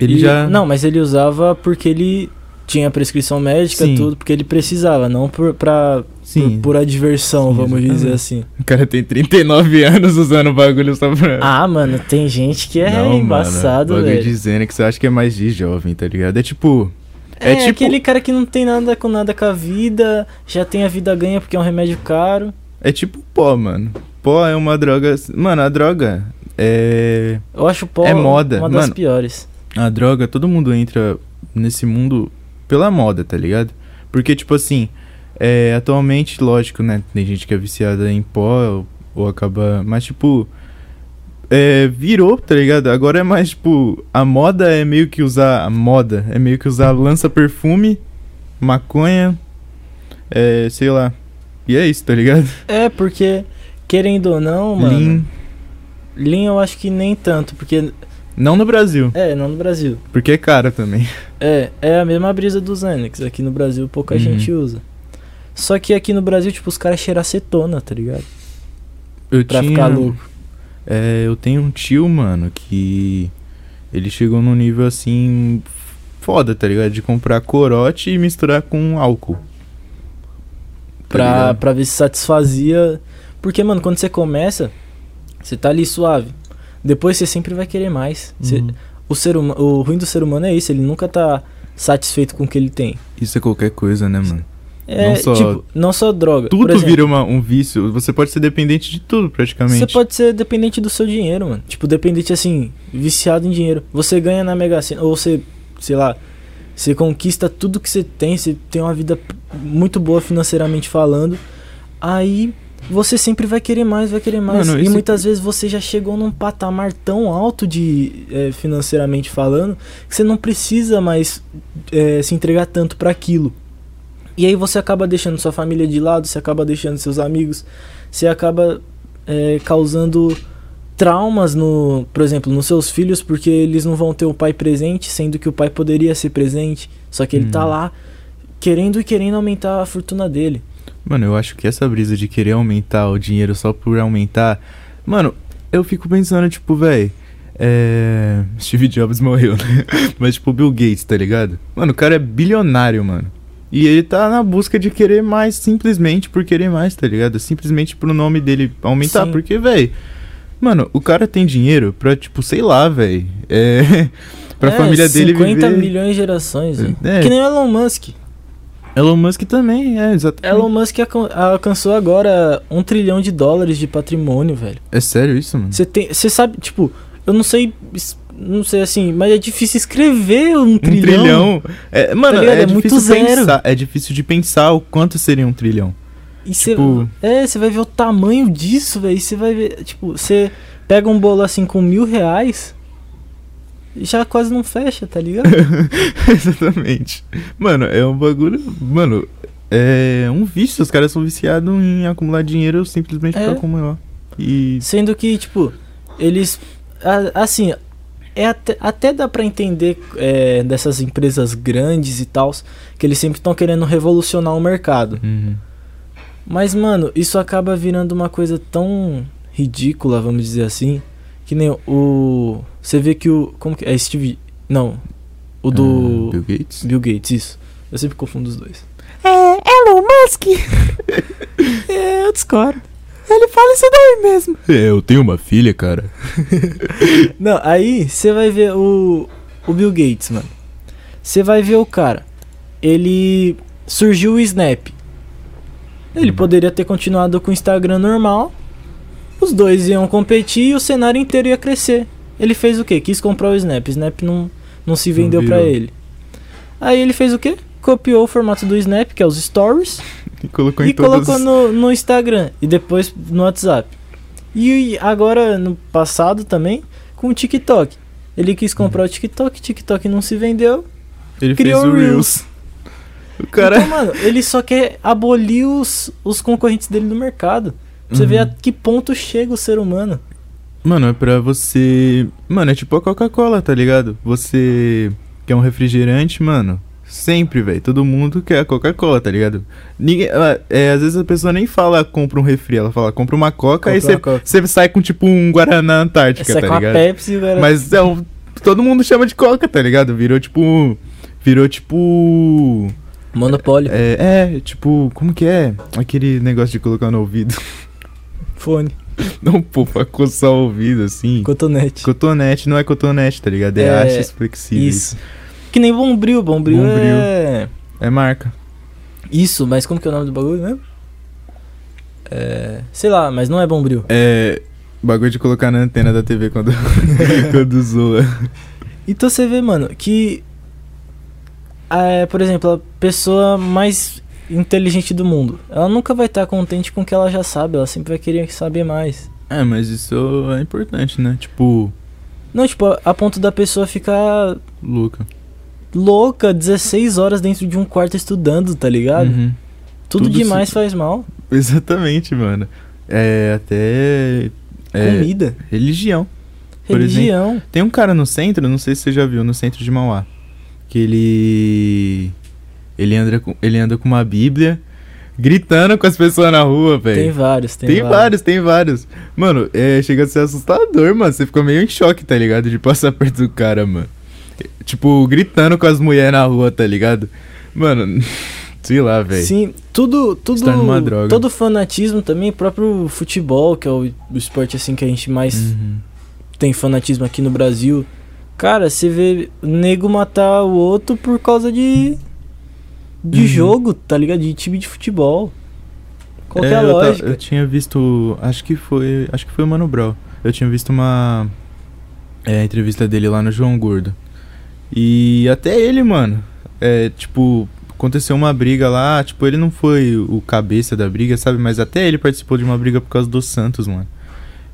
S2: Ele
S1: E-
S2: já.
S1: Não, mas ele usava porque ele tinha prescrição médica,
S2: Sim.
S1: tudo, porque ele precisava, não por, pra,
S2: Sim.
S1: por pura diversão,
S2: Sim,
S1: vamos
S2: exatamente.
S1: dizer assim.
S2: O cara tem 39 anos usando o bagulho só pra.
S1: Ah, mano, tem gente que é
S2: Não,
S1: embaçado,
S2: mano,
S1: velho.
S2: dizendo que você acha que é mais de jovem, tá ligado? É tipo.
S1: É,
S2: é tipo-
S1: aquele cara que não tem nada com nada com a vida, já tem a vida ganha porque é um remédio caro.
S2: É tipo pó, mano. Pó é uma droga. Mano, a droga é.
S1: Eu acho pó
S2: É moda,
S1: uma das
S2: mano.
S1: piores.
S2: A droga, todo mundo entra nesse mundo pela moda, tá ligado? Porque, tipo assim, é, atualmente, lógico, né? Tem gente que é viciada em pó ou, ou acaba. Mas, tipo. É, virou, tá ligado? Agora é mais, tipo. A moda é meio que usar. A moda é meio que usar lança-perfume, maconha. É, sei lá. E é isso, tá ligado?
S1: É, porque, querendo ou não, mano.
S2: Lean.
S1: Lean eu acho que nem tanto, porque.
S2: Não no Brasil,
S1: É, não no Brasil.
S2: porque é caro também.
S1: É, é a mesma brisa dos Xanax. Aqui no Brasil pouca
S2: Uhum.
S1: gente usa. Só que aqui no Brasil, tipo, os caras cheiram acetona, tá ligado?
S2: Eu
S1: Pra
S2: tinha,
S1: ficar louco.
S2: É, eu tenho um tio, mano, que ele chegou num nível assim foda, tá ligado? De comprar corote e misturar com álcool. Tá
S1: Pra,
S2: ligado?
S1: pra ver se satisfazia. Porque, mano, quando você começa, você tá ali suave. Depois você sempre vai querer mais. Você-
S2: Uhum.
S1: o, ser huma- o ruim do ser humano é isso, ele nunca tá satisfeito com o que ele tem.
S2: Isso é qualquer coisa, né, mano?
S1: É,
S2: Não só-
S1: tipo, não só droga.
S2: Tudo
S1: exemplo,
S2: vira uma- um vício. Você pode ser dependente de tudo, praticamente.
S1: Você pode ser dependente do seu dinheiro, mano. Tipo, dependente assim, viciado em dinheiro. Você ganha na Mega Sena, ou você, sei lá, você conquista tudo que você tem, você tem uma vida muito boa financeiramente falando. Aí você sempre vai querer mais, vai querer mais.
S2: Mano,
S1: e muitas vezes você já chegou num patamar tão alto de eh, financeiramente falando que você não precisa mais eh, se entregar tanto pra aquilo. E aí você acaba deixando sua família de lado, você acaba deixando seus amigos, você acaba é, causando traumas no, por exemplo, nos seus filhos, porque eles não vão ter o pai presente, sendo que o pai poderia ser presente, só que ele tá
S2: Hum.
S1: lá querendo e querendo aumentar a fortuna dele.
S2: Mano, eu acho que essa brisa de querer aumentar o dinheiro só por aumentar. Mano, eu fico pensando, tipo, véi. É. Steve Jobs morreu, né? Mas, tipo, Bill Gates, tá ligado? Mano, o cara é bilionário, mano. E ele tá na busca de querer mais, simplesmente por querer mais, tá ligado? Simplesmente pro nome dele aumentar.
S1: Sim.
S2: Porque, velho, mano, o cara tem dinheiro pra, tipo, sei lá, velho. É. pra
S1: É,
S2: família dele
S1: 50
S2: viver.
S1: milhões de gerações. velho.
S2: É.
S1: Que nem o Elon Musk.
S2: Elon Musk também, é, exatamente.
S1: Elon Musk alcan- alcançou agora um trilhão de dólares de patrimônio, velho.
S2: É sério isso, mano?
S1: Você tem, você sabe, tipo, eu não sei, não sei assim, mas é difícil escrever um
S2: Um
S1: trilhão.
S2: trilhão. É, mano,
S1: ligado?
S2: é,
S1: É muito zero.
S2: pensar. É difícil de pensar o quanto seria um trilhão.
S1: E você,
S2: Tipo-
S1: é, você vai ver o tamanho disso, velho. Você vai ver, tipo, você pega um bolo assim com mil reais, já quase não fecha, tá ligado?
S2: Exatamente. Mano, é um bagulho. Mano, é um vício. Os caras são viciados em acumular dinheiro simplesmente
S1: É.
S2: pra acumular. E.
S1: Sendo que, tipo, eles. Assim, é até, até dá pra entender é, dessas empresas grandes e tal, que eles sempre estão querendo revolucionar o mercado.
S2: Uhum.
S1: Mas, mano, isso acaba virando uma coisa tão ridícula, vamos dizer assim, que nem o. Você vê que o. Como que é? Steve. Não. O do.
S2: Ah, Bill Gates?
S1: Bill Gates, isso. Eu sempre confundo os dois.
S3: É, Elon Musk.
S1: É, eu discordo.
S3: Ele fala isso daí mesmo.
S2: É, eu tenho uma filha, cara.
S1: Não, aí você vai ver o, o Bill Gates, mano. Você vai ver o cara. Ele surgiu o Snap. Ele
S2: Uhum.
S1: poderia ter continuado com o Instagram normal. Os dois iam competir e o cenário inteiro ia crescer. Ele fez o quê? Quis comprar o Snap. Snap não, não se vendeu pra
S2: virou.
S1: ele. Aí ele fez o quê? Copiou o formato do Snap, que é os Stories,
S2: E colocou
S1: e colocou no, no Instagram e depois no WhatsApp. E agora, no passado também, com o TikTok. Ele quis comprar o TikTok, TikTok não se vendeu.
S2: Ele
S1: criou
S2: fez o
S1: Reels.
S2: Reels. O cara.
S1: Então, mano, ele só quer abolir os, os concorrentes dele do mercado. Pra você
S2: Uhum.
S1: ver a que ponto chega o ser humano.
S2: Mano, é pra você. Mano, é tipo a Coca-Cola, tá ligado? Você quer um refrigerante, mano. Sempre, velho. Todo mundo quer a Coca-Cola, tá ligado? Ninguém. ela- É, às vezes a pessoa nem fala compra um refri, ela fala compra uma Coca, aí
S1: Compra uma
S2: você sai com tipo um Guaraná Antártica,
S1: Essa é
S2: tá
S1: com a
S2: ligado?
S1: Pepsi, agora.
S2: Mas é um, todo mundo chama de Coca, tá ligado? Virou tipo. Virou tipo.
S1: Monopólio.
S2: É, é, tipo, como que é? Aquele negócio de colocar no ouvido.
S1: Fone.
S2: Não, pô, pra coçar o ouvido assim.
S1: Cotonete.
S2: Cotonete não é cotonete, tá ligado? É,
S1: É,
S2: hastes flexíveis.
S1: Isso. Que nem Bombril. Bombril,
S2: Bombril.
S1: é...
S2: É marca.
S1: Isso, mas como que é o nome do bagulho mesmo? É... Sei lá, mas não é Bombril.
S2: É. Bagulho de colocar na antena da TV quando, quando zoa.
S1: Então você vê, mano, que. é, por exemplo, a pessoa mais inteligente do mundo, ela nunca vai estar contente com o que ela já sabe, ela sempre vai querer saber mais.
S2: É, mas isso é importante, né? Tipo,
S1: Não, tipo, a, a ponto da pessoa ficar
S2: Luca.
S1: louca 16 horas dentro de um quarto estudando, tá ligado?
S2: Uhum.
S1: Tudo,
S2: Tudo
S1: demais
S2: se-
S1: faz mal.
S2: Exatamente, mano. É até. É,
S1: Comida,
S2: religião.
S1: religião.
S2: Tem um cara no centro, não sei se você já viu, no centro de Mauá. Que ele. Ele anda com, ele anda com uma Bíblia, gritando com as pessoas na rua, velho.
S1: Tem vários, tem,
S2: Tem, vários, tem vários. Mano, é, chega a ser assustador, mano. Você fica meio em choque, tá ligado? De passar perto do cara, mano. Tipo, gritando com as mulheres na rua, tá ligado? Mano, sei lá, velho.
S1: Sim, tudo, tudo, todo fanatismo também, próprio futebol, que é o, o esporte assim que a gente mais
S2: Uhum.
S1: tem fanatismo aqui no Brasil. Cara, você vê nego matar o outro por causa de de
S2: Uhum.
S1: jogo, tá ligado? De time de futebol. Qual que é a
S2: eu, ta-
S1: lógica?
S2: eu tinha visto. Acho que foi. Acho que foi o Mano Brown. Eu tinha visto uma. É, entrevista dele lá no João Gordo. E até ele, mano. É, tipo, aconteceu uma briga lá. Tipo, ele não foi o cabeça da briga, sabe? Mas até ele participou de uma briga por causa do Santos, mano.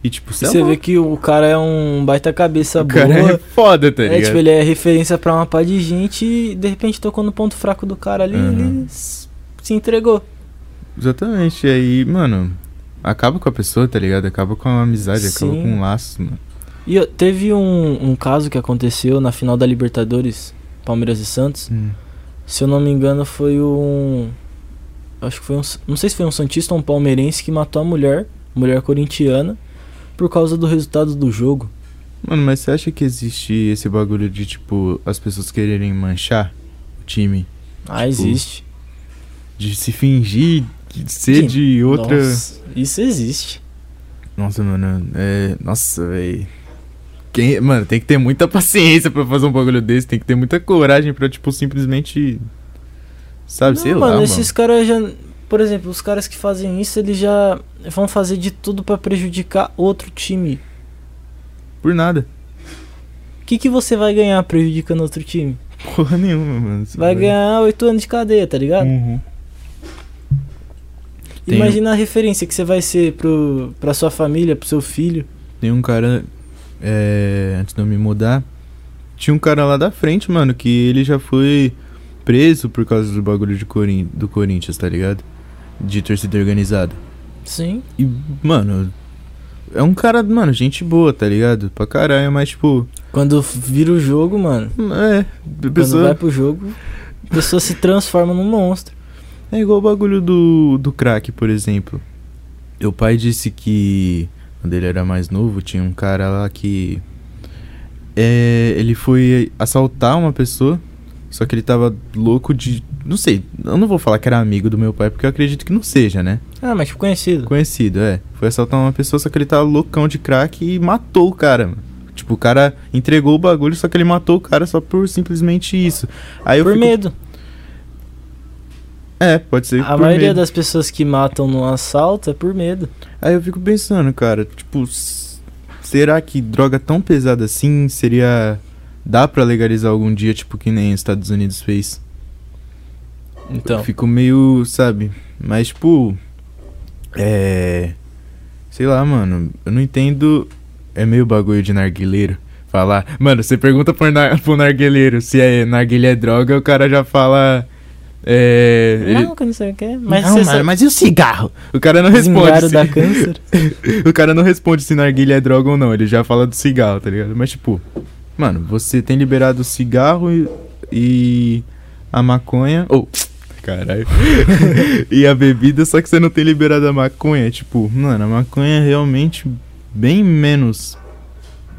S2: E tipo, cê é
S1: Você vê que o cara é um baita cabeça
S2: o
S1: boa.
S2: cara é foda, tá
S1: É,
S2: ligado?
S1: tipo, ele é referência pra uma pá de gente e de repente tocou no ponto fraco do cara ali e
S2: Uhum.
S1: ele se entregou.
S2: Exatamente. E aí, mano, acaba com a pessoa, tá ligado? Acaba com a amizade, acaba
S1: Sim.
S2: com um laço, mano.
S1: E teve um, um caso que aconteceu na final da Libertadores, Palmeiras e Santos.
S2: Hum.
S1: Se eu não me engano, foi um. Acho que foi um. Não sei se foi um Santista ou um palmeirense que matou a mulher, mulher corintiana, por causa do resultado do jogo.
S2: Mano, mas você acha que existe esse bagulho de, tipo, as pessoas quererem manchar o time?
S1: Ah,
S2: Tipo,
S1: existe.
S2: De se fingir de ser de outra.
S1: Nossa, isso existe.
S2: Nossa, mano, é. Nossa, velho. Quem... Mano, tem que ter muita paciência pra fazer um bagulho desse, tem que ter muita coragem pra, tipo, simplesmente. Sabe,
S1: Não,
S2: sei
S1: mano,
S2: lá, mano.
S1: esses caras já. Por exemplo, os caras que fazem isso, eles já vão fazer de tudo pra prejudicar outro time.
S2: Por nada.
S1: O que, que você vai ganhar prejudicando outro time?
S2: Porra nenhuma, mano. Você
S1: Vai ganhar oito anos de cadeia, tá ligado?
S2: Uhum. Tem-
S1: Imagina a referência que você vai ser pro, pra sua família, pro seu filho.
S2: Tem um cara. É, antes de eu me mudar. Tinha um cara lá da frente, mano, que ele já foi preso por causa do bagulho de Corin... do Corinthians, tá ligado? De torcida organizada.
S1: Sim.
S2: E, mano. É um cara, mano, gente boa, tá ligado? Pra caralho, mas, tipo.
S1: Quando vira o jogo, mano.
S2: É. A
S1: Quando
S2: pessoa.
S1: vai pro jogo, a pessoa se transforma num monstro.
S2: É igual o bagulho do, do crack, por exemplo. Meu pai disse que quando ele era mais novo, tinha um cara lá que. É, ele foi assaltar uma pessoa, só que ele tava louco de. Não sei, eu não vou falar que era amigo do meu pai, porque eu acredito que não seja, né?
S1: Ah, mas tipo conhecido.
S2: Conhecido, é. Foi assaltar uma pessoa, só que ele tava loucão de crack e matou o cara, mano. Tipo, o cara entregou o bagulho, só que ele matou o cara só por simplesmente isso. Aí
S1: Por
S2: fico-
S1: medo.
S2: É, pode ser
S1: A maioria
S2: medo.
S1: das pessoas que matam no assalto é por medo.
S2: Aí eu fico pensando, cara, tipo, será que droga tão pesada assim seria. Dá pra legalizar algum dia, tipo, que nem os Estados Unidos fez?
S1: Então.
S2: Eu fico meio, sabe? Mas, tipo. É. Sei lá, mano, eu não entendo. É meio bagulho de narguileiro. Falar. Mano, você pergunta pro, nar pro narguileiro se é narguilha é droga, o cara já fala. É.
S1: Não, que não sei o que. Mas
S2: não, mano,
S1: sabe.
S2: mas e o cigarro? O cara não responde. Se-
S1: dá câncer.
S2: o cara não responde se narguilha é droga ou não, ele já fala do cigarro, tá ligado? Mas tipo, mano, você tem liberado o cigarro e, e a maconha. Ou, caralho. e a bebida, só que você não tem liberado a maconha. Tipo, mano, a maconha é realmente bem menos.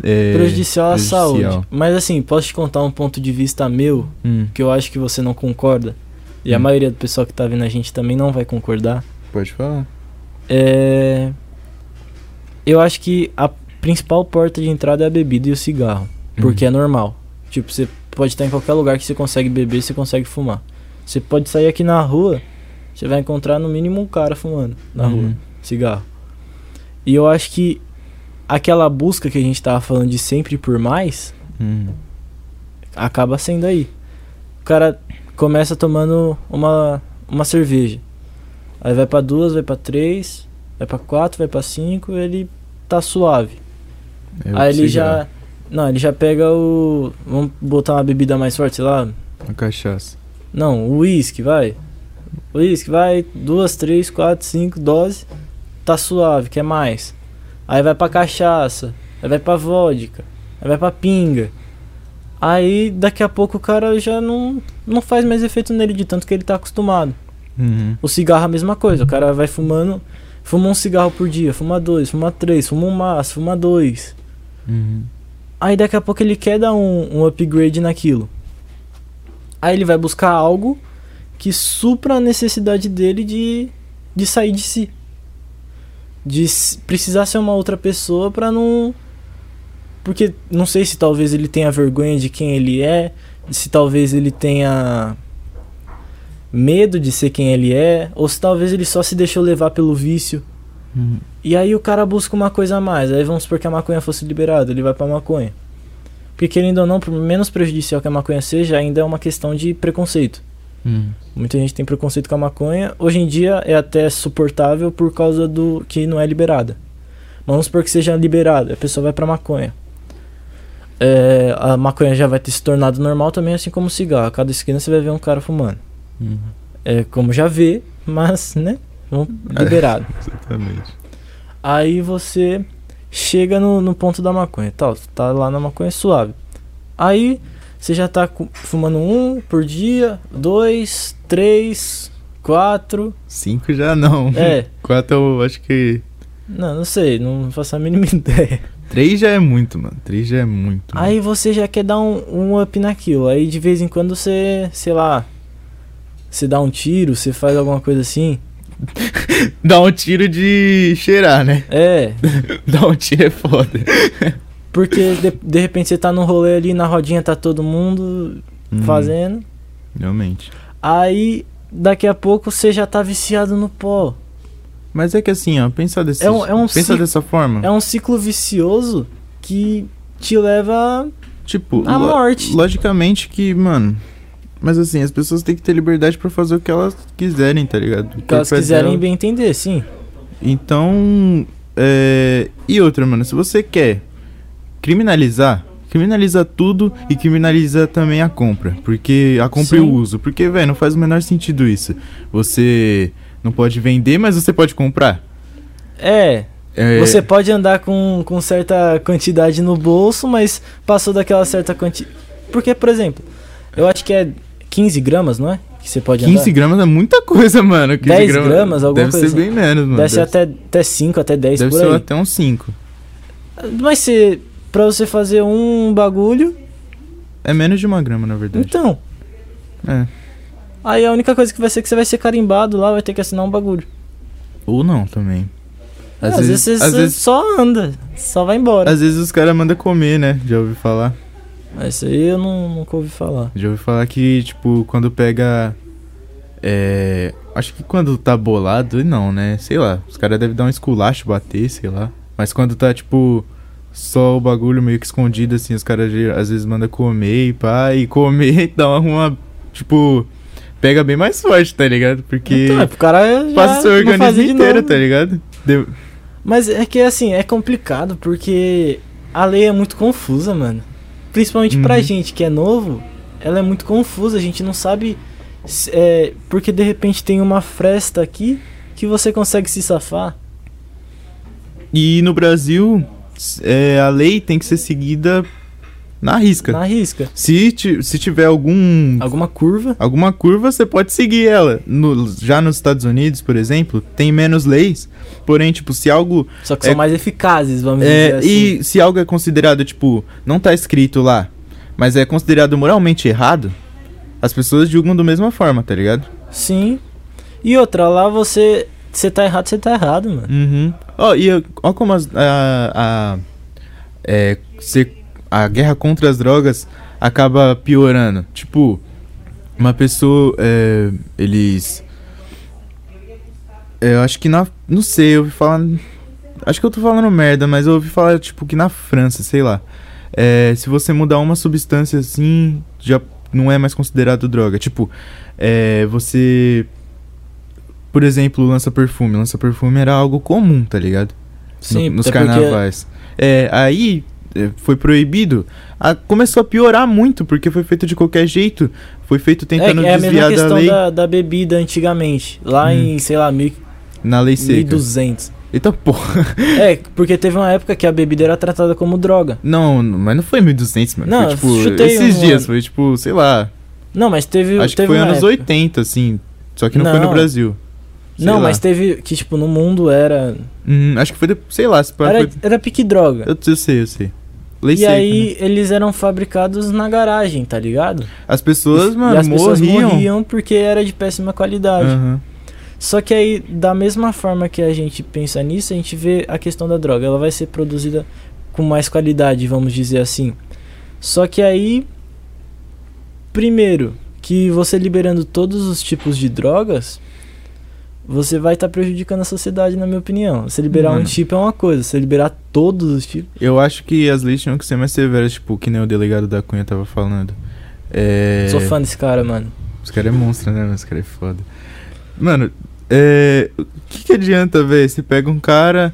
S2: É,
S1: prejudicial à
S2: prejudicial.
S1: saúde. Mas assim, posso te contar um ponto de vista meu,
S2: Hum,
S1: que eu acho que você não concorda. E a
S2: Hum.
S1: maioria do pessoal que tá vendo a gente também não vai concordar.
S2: pode falar.
S1: É. Eu acho que a principal porta de entrada é a bebida e o cigarro. Porque
S2: Hum.
S1: é normal. Tipo, você pode estar em qualquer lugar que você consegue beber, você consegue fumar. Você pode sair aqui na rua, você vai encontrar no mínimo um cara fumando na
S2: Uhum.
S1: rua, cigarro. E eu acho que aquela busca que a gente tava falando de sempre por mais,
S2: Hum,
S1: acaba sendo aí. O cara começa tomando uma, uma cerveja. Aí vai pra duas, vai pra três, vai pra quatro, vai pra cinco, ele tá suave.
S2: é o
S1: aí ele já. Não, ele já pega o. Vamos botar uma bebida mais forte, lá.
S2: A cachaça.
S1: Não, o uísque, vai. O uísque, vai. Duas, três, quatro, cinco doses. Tá suave, quer mais. Aí vai pra cachaça. Aí vai pra vodka. Aí vai pra pinga. Aí daqui a pouco o cara já não, não faz mais efeito nele de tanto que ele tá acostumado.
S2: Uhum.
S1: O cigarro é a mesma coisa. O cara vai fumando. Fuma um cigarro por dia, fuma dois, fuma três, fuma um maço, fuma dois.
S2: Uhum.
S1: Aí daqui a pouco ele quer dar um, um upgrade naquilo. Aí ele vai buscar algo que supra a necessidade dele de, de sair de si. De precisar ser uma outra pessoa pra não. Porque não sei se talvez ele tenha vergonha de quem ele é, se talvez ele tenha medo de ser quem ele é, ou se talvez ele só se deixou levar pelo vício.
S2: Uhum.
S1: E aí o cara busca uma coisa a mais. Aí vamos supor que a maconha fosse liberada, ele vai pra maconha. Porque querendo ou não, por menos prejudicial que a maconha seja, ainda é uma questão de preconceito.
S2: Uhum.
S1: Muita gente tem preconceito com a maconha. Hoje em dia é até suportável por causa do que não é liberada. Vamos supor que seja liberada, a pessoa vai pra maconha. É, a maconha já vai ter se tornado normal também, assim como o cigarro. A cada esquina você vai ver um cara fumando.
S2: Uhum.
S1: É como já vê, mas, né? Vamos liberado.
S2: Exatamente.
S1: Aí você chega no, no ponto da maconha, tal, você tá lá na maconha suave. Aí você já tá fumando um por dia, dois, três, quatro.
S2: Cinco já não.
S1: É,
S2: Quatro eu acho que.
S1: não, não sei, não faço a mínima ideia.
S2: Três já é muito, mano. Três já é muito.
S1: Aí você já quer dar um, um up naquilo. Aí de vez em quando você, sei lá, você dá um tiro, você faz alguma coisa assim.
S2: Dá um tiro de cheirar, né?
S1: É,
S2: Dá um tiro é foda.
S1: porque de, de repente você tá no rolê ali, na rodinha tá todo mundo
S2: Hum,
S1: fazendo.
S2: Realmente.
S1: Aí, daqui a pouco você já tá viciado no pó.
S2: Mas é que assim, ó, pensa desse,
S1: É um- é um
S2: pensa
S1: ciclo-
S2: dessa forma.
S1: É um ciclo vicioso que te leva
S2: Tipo,
S1: à
S2: lo-
S1: morte.
S2: logicamente que, mano. Mas assim, as pessoas têm que ter liberdade pra fazer o que elas quiserem, tá ligado? O
S1: que elas
S2: é
S1: quiserem
S2: dela.
S1: bem entender, sim.
S2: Então. É... E outra, mano, se você quer criminalizar, criminaliza tudo e criminaliza também a compra. Porque a compra e
S1: Sim.
S2: o uso. Porque, velho, não faz o menor sentido isso. Você não pode vender, mas você pode comprar.
S1: É,
S2: É,
S1: você pode andar com, com certa quantidade no bolso, mas passou daquela certa quantidade. Porque, por exemplo, eu acho que é 15 gramas, não é? Que você pode
S2: 15
S1: andar.
S2: gramas é muita coisa, mano. 15
S1: 10 gramas, alguma
S2: Deve
S1: coisa
S2: ser
S1: assim.
S2: bem menos, mano.
S1: Deve ser até, até 5, até 10
S2: deve
S1: por
S2: ser
S1: aí.
S2: até uns 5.
S1: Mas se, pra você fazer um bagulho,
S2: É menos de uma grama, na verdade.
S1: então.
S2: É.
S1: Aí a única coisa que vai ser que você vai ser carimbado lá, vai ter que assinar um bagulho.
S2: Ou não também.
S1: Às, vezes, você
S2: às
S1: você
S2: vezes,
S1: só anda, só vai embora.
S2: às vezes os caras mandam comer, né? Já ouvi falar.
S1: Mas isso aí eu não, nunca ouvi falar.
S2: Já ouvi falar que, tipo, quando pega. É. Acho que quando tá bolado, não, né? Sei lá. Os caras devem dar um esculacho, bater, sei lá. Mas quando tá, tipo. Só o bagulho meio que escondido, assim, os caras às vezes mandam comer e pá, e comer dá uma, uma. Tipo. Pega bem mais forte, tá ligado? Porque.
S1: Então, é pro cara já
S2: passa o seu organismo
S1: de
S2: inteiro, tá ligado? Deu-
S1: Mas é que assim, é complicado porque a lei é muito confusa, mano. Principalmente pra
S2: Uhum.
S1: gente que é novo, ela é muito confusa, a gente não sabe. é, porque de repente tem uma fresta aqui que você consegue se safar.
S2: E no Brasil, é, a lei tem que ser seguida na risca.
S1: Na risca.
S2: Se, se tiver algum
S1: Alguma curva.
S2: alguma curva, você pode seguir ela. No- já nos Estados Unidos, por exemplo, tem menos leis. Porém, tipo, se algo.
S1: Só que
S2: É-
S1: são mais eficazes, vamos
S2: é,
S1: dizer assim.
S2: E se algo é considerado, tipo, não tá escrito lá, mas é considerado moralmente errado, as pessoas julgam da mesma forma, tá ligado?
S1: Sim. E outra, lá você. Você tá errado, você tá errado, mano.
S2: Uhum. Ó, e ó como as- a, a, é, se- a guerra contra as drogas acaba piorando. Tipo, uma pessoa. é, eles. é, Eu acho que na. Não sei, eu ouvi falar. Acho que eu tô falando merda, mas eu ouvi falar, tipo, que na França, sei lá. é, se você mudar uma substância assim, já não é mais considerado droga. Tipo, é, você. Por exemplo, lança perfume. Lança perfume era algo comum, tá ligado?
S1: Sim,
S2: No- nos
S1: até porque-
S2: carnavais. É, aí foi proibido. A- começou a piorar muito, porque foi feito de qualquer jeito. Foi feito
S1: É,
S2: tentando
S1: é a mesma
S2: desviar da
S1: questão
S2: lei
S1: da, da bebida antigamente. Lá
S2: Hum.
S1: em, sei lá, mil-
S2: na lei seca.
S1: 1200.
S2: Eita porra.
S1: É, porque teve uma época que a bebida era tratada como droga.
S2: Não, mas não foi 1200, mano.
S1: Não,
S2: foi tipo,
S1: chutei
S2: esses
S1: um
S2: dias,
S1: ano.
S2: foi tipo, sei lá.
S1: Não, mas teve.
S2: acho que
S1: teve
S2: foi
S1: uma
S2: anos
S1: época.
S2: 80, assim. Só que não, foi no
S1: Não.
S2: Brasil. Sei
S1: Não,
S2: lá.
S1: mas teve que, tipo, no mundo era.
S2: Uhum, acho que foi, sei lá, se
S1: Era,
S2: foi-
S1: era pique droga.
S2: Eu, eu sei, eu sei. Lei
S1: E
S2: seca,
S1: aí
S2: né?
S1: eles eram fabricados na garagem, tá ligado?
S2: As pessoas,
S1: e
S2: mano,
S1: as pessoas
S2: morriam.
S1: morriam porque era de péssima qualidade.
S2: Aham.
S1: Só que aí, da mesma forma que a gente pensa nisso, a gente vê a questão da droga. Ela vai ser produzida com mais qualidade, vamos dizer assim. Só que aí, primeiro, que você liberando todos os tipos de drogas, você vai estar prejudicando a sociedade, na minha opinião. Você liberar um
S2: Mano.
S1: tipo é uma coisa, você liberar todos os tipos.
S2: Eu acho que as leis tinham que ser mais severas, tipo, que nem o delegado da Cunha tava falando. É...
S1: Sou fã desse cara, mano.
S2: Os caras é monstro, né? Mas os caras é foda. Mano, é... o que, que adianta, velho? Você pega um cara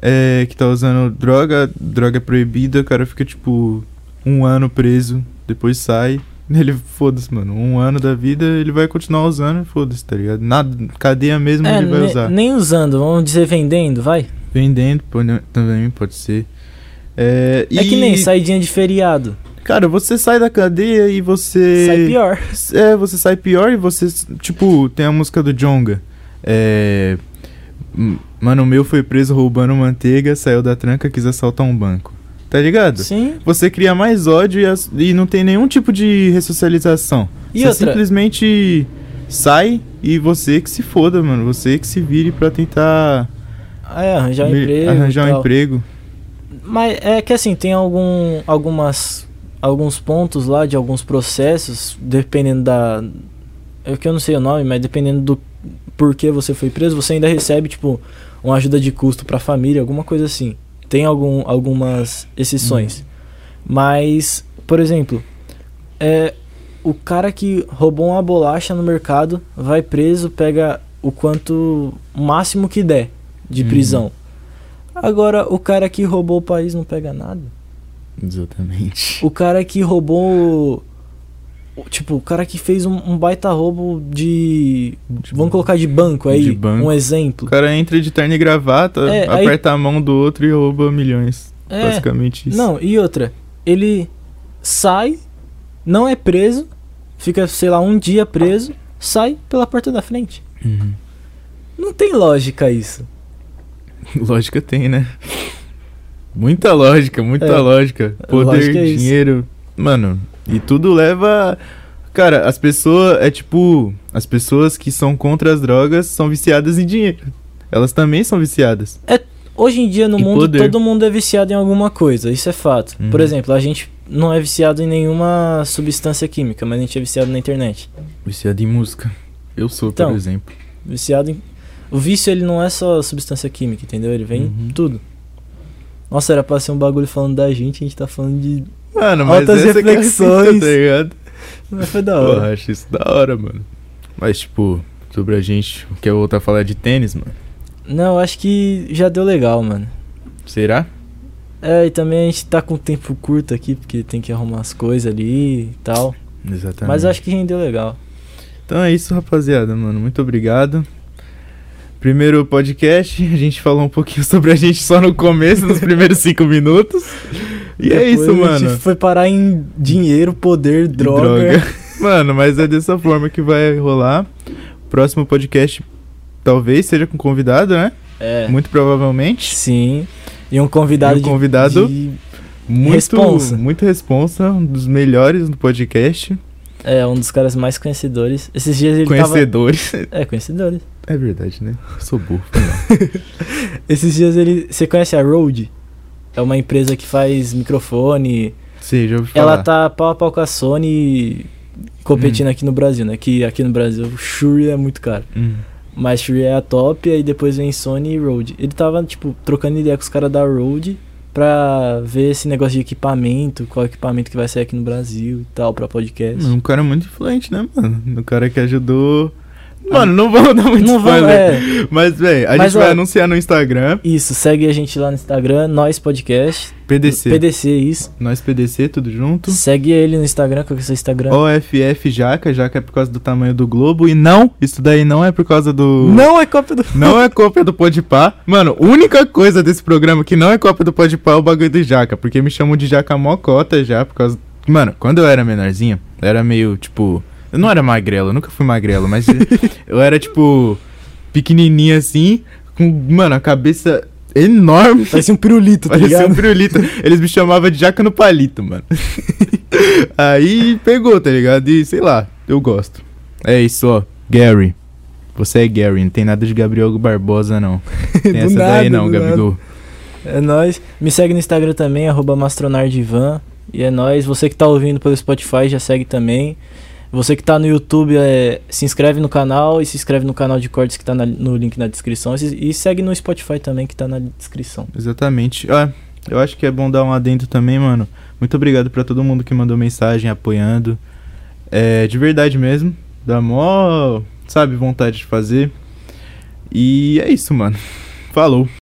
S2: é, que tá usando droga, droga proibida, o cara fica, tipo, um ano preso, depois sai. Ele, foda-se, mano. Um ano da vida ele vai continuar usando, foda-se, tá ligado? Nada, cadeia mesmo
S1: É,
S2: ele vai usar.
S1: nem usando, vamos dizer vendendo, vai.
S2: Vendendo pode- também pode ser. É,
S1: É que
S2: e,
S1: nem saidinha de feriado.
S2: Cara, você sai da cadeia e você.
S1: Sai pior.
S2: É, você sai pior e você. Tipo, tem a música do Jonga. É. Mano, meu foi preso roubando manteiga, saiu da tranca, quis assaltar um banco. Tá ligado?
S1: Sim.
S2: Você cria mais ódio e, as- e não tem nenhum tipo de ressocialização.
S1: E
S2: você
S1: outra?
S2: simplesmente sai e você que se foda, mano. Você que se vire pra tentar
S1: É, arranjar um emprego.
S2: arranjar um emprego.
S1: Mas é que assim, tem algum, algumas, alguns pontos lá de alguns processos, dependendo da. É que eu não sei o nome, mas dependendo do porquê você foi preso, você ainda recebe, tipo, uma ajuda de custo pra família, alguma coisa assim. Tem algum, algumas exceções. Mas, por exemplo, é, o cara que roubou uma bolacha no mercado vai preso, pega o quanto o máximo que der de
S2: Uhum.
S1: prisão. Agora, o cara que roubou o país não pega nada.
S2: Exatamente.
S1: O cara que roubou. O- Tipo, o cara que fez um, um baita roubo de. Vamos colocar de banco aí.
S2: De banco.
S1: Um
S2: O
S1: exemplo.
S2: cara entra de terno e gravata,
S1: É, aí-
S2: aperta a mão do outro e rouba milhões.
S1: É.
S2: Basicamente isso.
S1: Não, e outra. Ele sai, não é preso, fica, sei lá, um dia preso, sai pela porta da frente.
S2: Uhum.
S1: Não tem lógica isso.
S2: Lógica tem, né? Muita lógica, muita
S1: É.
S2: lógica. Poder,
S1: Lógica é
S2: dinheiro. Mano, e tudo leva. Cara, as pessoas. É tipo. As pessoas que são contra as drogas são viciadas em dinheiro. Elas também são viciadas.
S1: Hoje em dia no
S2: E
S1: mundo
S2: poder.
S1: todo mundo é viciado em alguma coisa, isso é fato.
S2: Uhum.
S1: Por exemplo, a gente não é viciado em nenhuma substância química, mas a gente é viciado na internet.
S2: Viciado em música. Eu sou,
S1: Então.
S2: por exemplo.
S1: Viciado em. O vício ele não é só substância química, entendeu? Ele vem
S2: Uhum.
S1: tudo. Nossa, era pra ser um bagulho falando da gente, a gente tá falando de.
S2: Mano, mas
S1: Altas
S2: essa que é a
S1: reflexões.
S2: fita, tá ligado?
S1: Mas foi da
S2: Porra,
S1: hora.
S2: acho isso da hora, mano. Mas, tipo, sobre a gente, quer voltar a falar de tênis, mano?
S1: Não, acho que já deu legal, mano.
S2: Será?
S1: É, e também a gente tá com tempo curto aqui, porque tem que arrumar as coisas ali e tal.
S2: Exatamente.
S1: Mas eu acho que rendeu legal.
S2: Então é isso, rapaziada, mano. Muito obrigado. Primeiro podcast, a gente falou um pouquinho sobre a gente só no começo, nos primeiros cinco minutos. E é
S1: Depois
S2: isso,
S1: A
S2: mano.
S1: gente foi parar em dinheiro, poder,
S2: E
S1: droga.
S2: Mano, mas é dessa forma que vai rolar. Próximo podcast talvez seja com convidado, né?
S1: É.
S2: Muito provavelmente.
S1: Sim. E um convidado,
S2: E um
S1: de-
S2: convidado
S1: de,
S2: Muito
S1: Responsa.
S2: Muito responsa, um dos melhores do podcast.
S1: É, um dos caras mais conhecedores. Esses dias ele
S2: Conhecedores.
S1: tava... É, conhecedores.
S2: É verdade, né? Eu sou burro.
S1: Esses dias ele... Você conhece a Rode? É uma empresa que faz microfone.
S2: Sei, já ouvi falar.
S1: Ela tá pau a pau com a Sony competindo aqui no Brasil, né? Que aqui no Brasil o Shure é muito caro.
S2: Hum.
S1: Mas Shure é a top, aí depois vem Sony e Rode. Ele tava, tipo, trocando ideia com os caras da Rode pra ver esse negócio de equipamento, qual equipamento que vai sair aqui no Brasil e tal, pra podcast.
S2: Um cara muito influente, né, mano? Um cara que ajudou. Mano, não vamos dar muito
S1: Não
S2: spoiler.
S1: vamos, é.
S2: Mas, velho, a
S1: Mas,
S2: gente vai
S1: ó,
S2: anunciar no Instagram.
S1: Isso, segue a gente lá no Instagram, Nós Podcast.
S2: PDC.
S1: PDC, isso.
S2: Nós PDC, tudo junto.
S1: Segue ele no Instagram, qual que é o seu Instagram?
S2: OFF Jaca, Jaca é por causa do tamanho do globo. E não, isso daí não é por causa do.
S1: Não é cópia do.
S2: Não é cópia do Podpah. Mano, única coisa desse programa que não é cópia do Podpah é o bagulho do Jaca. Porque me chamam de Jaca Mocota já, por causa... Mano, quando eu era menorzinho, eu era meio, tipo... Eu não era magrelo, eu nunca fui magrelo, mas eu era, tipo, pequenininho assim, com, mano, a cabeça enorme.
S1: Parecia um pirulito, tá
S2: Parecia um
S1: ligado?
S2: pirulito. Eles me chamavam de Jaca no palito, mano. Aí pegou, tá ligado? E sei lá, eu gosto. É isso, ó. Gary. Você é Gary, não tem nada de Gabriel Barbosa, não. Tem essa
S1: nada,
S2: daí não, Gabigol.
S1: É nóis. Me segue no Instagram também, arroba Mastronardivan. E é nóis. Você que tá ouvindo pelo Spotify já segue também. Você que tá no YouTube, é, se inscreve no canal e se inscreve no canal de cortes que tá na- no link na descrição. E, e segue no Spotify também que tá na descrição.
S2: Exatamente. Ah, eu acho que é bom dar um adendo também, mano. Muito obrigado pra todo mundo que mandou mensagem apoiando. É, de verdade mesmo. Dá mó, sabe, vontade de fazer. E é isso, mano. Falou.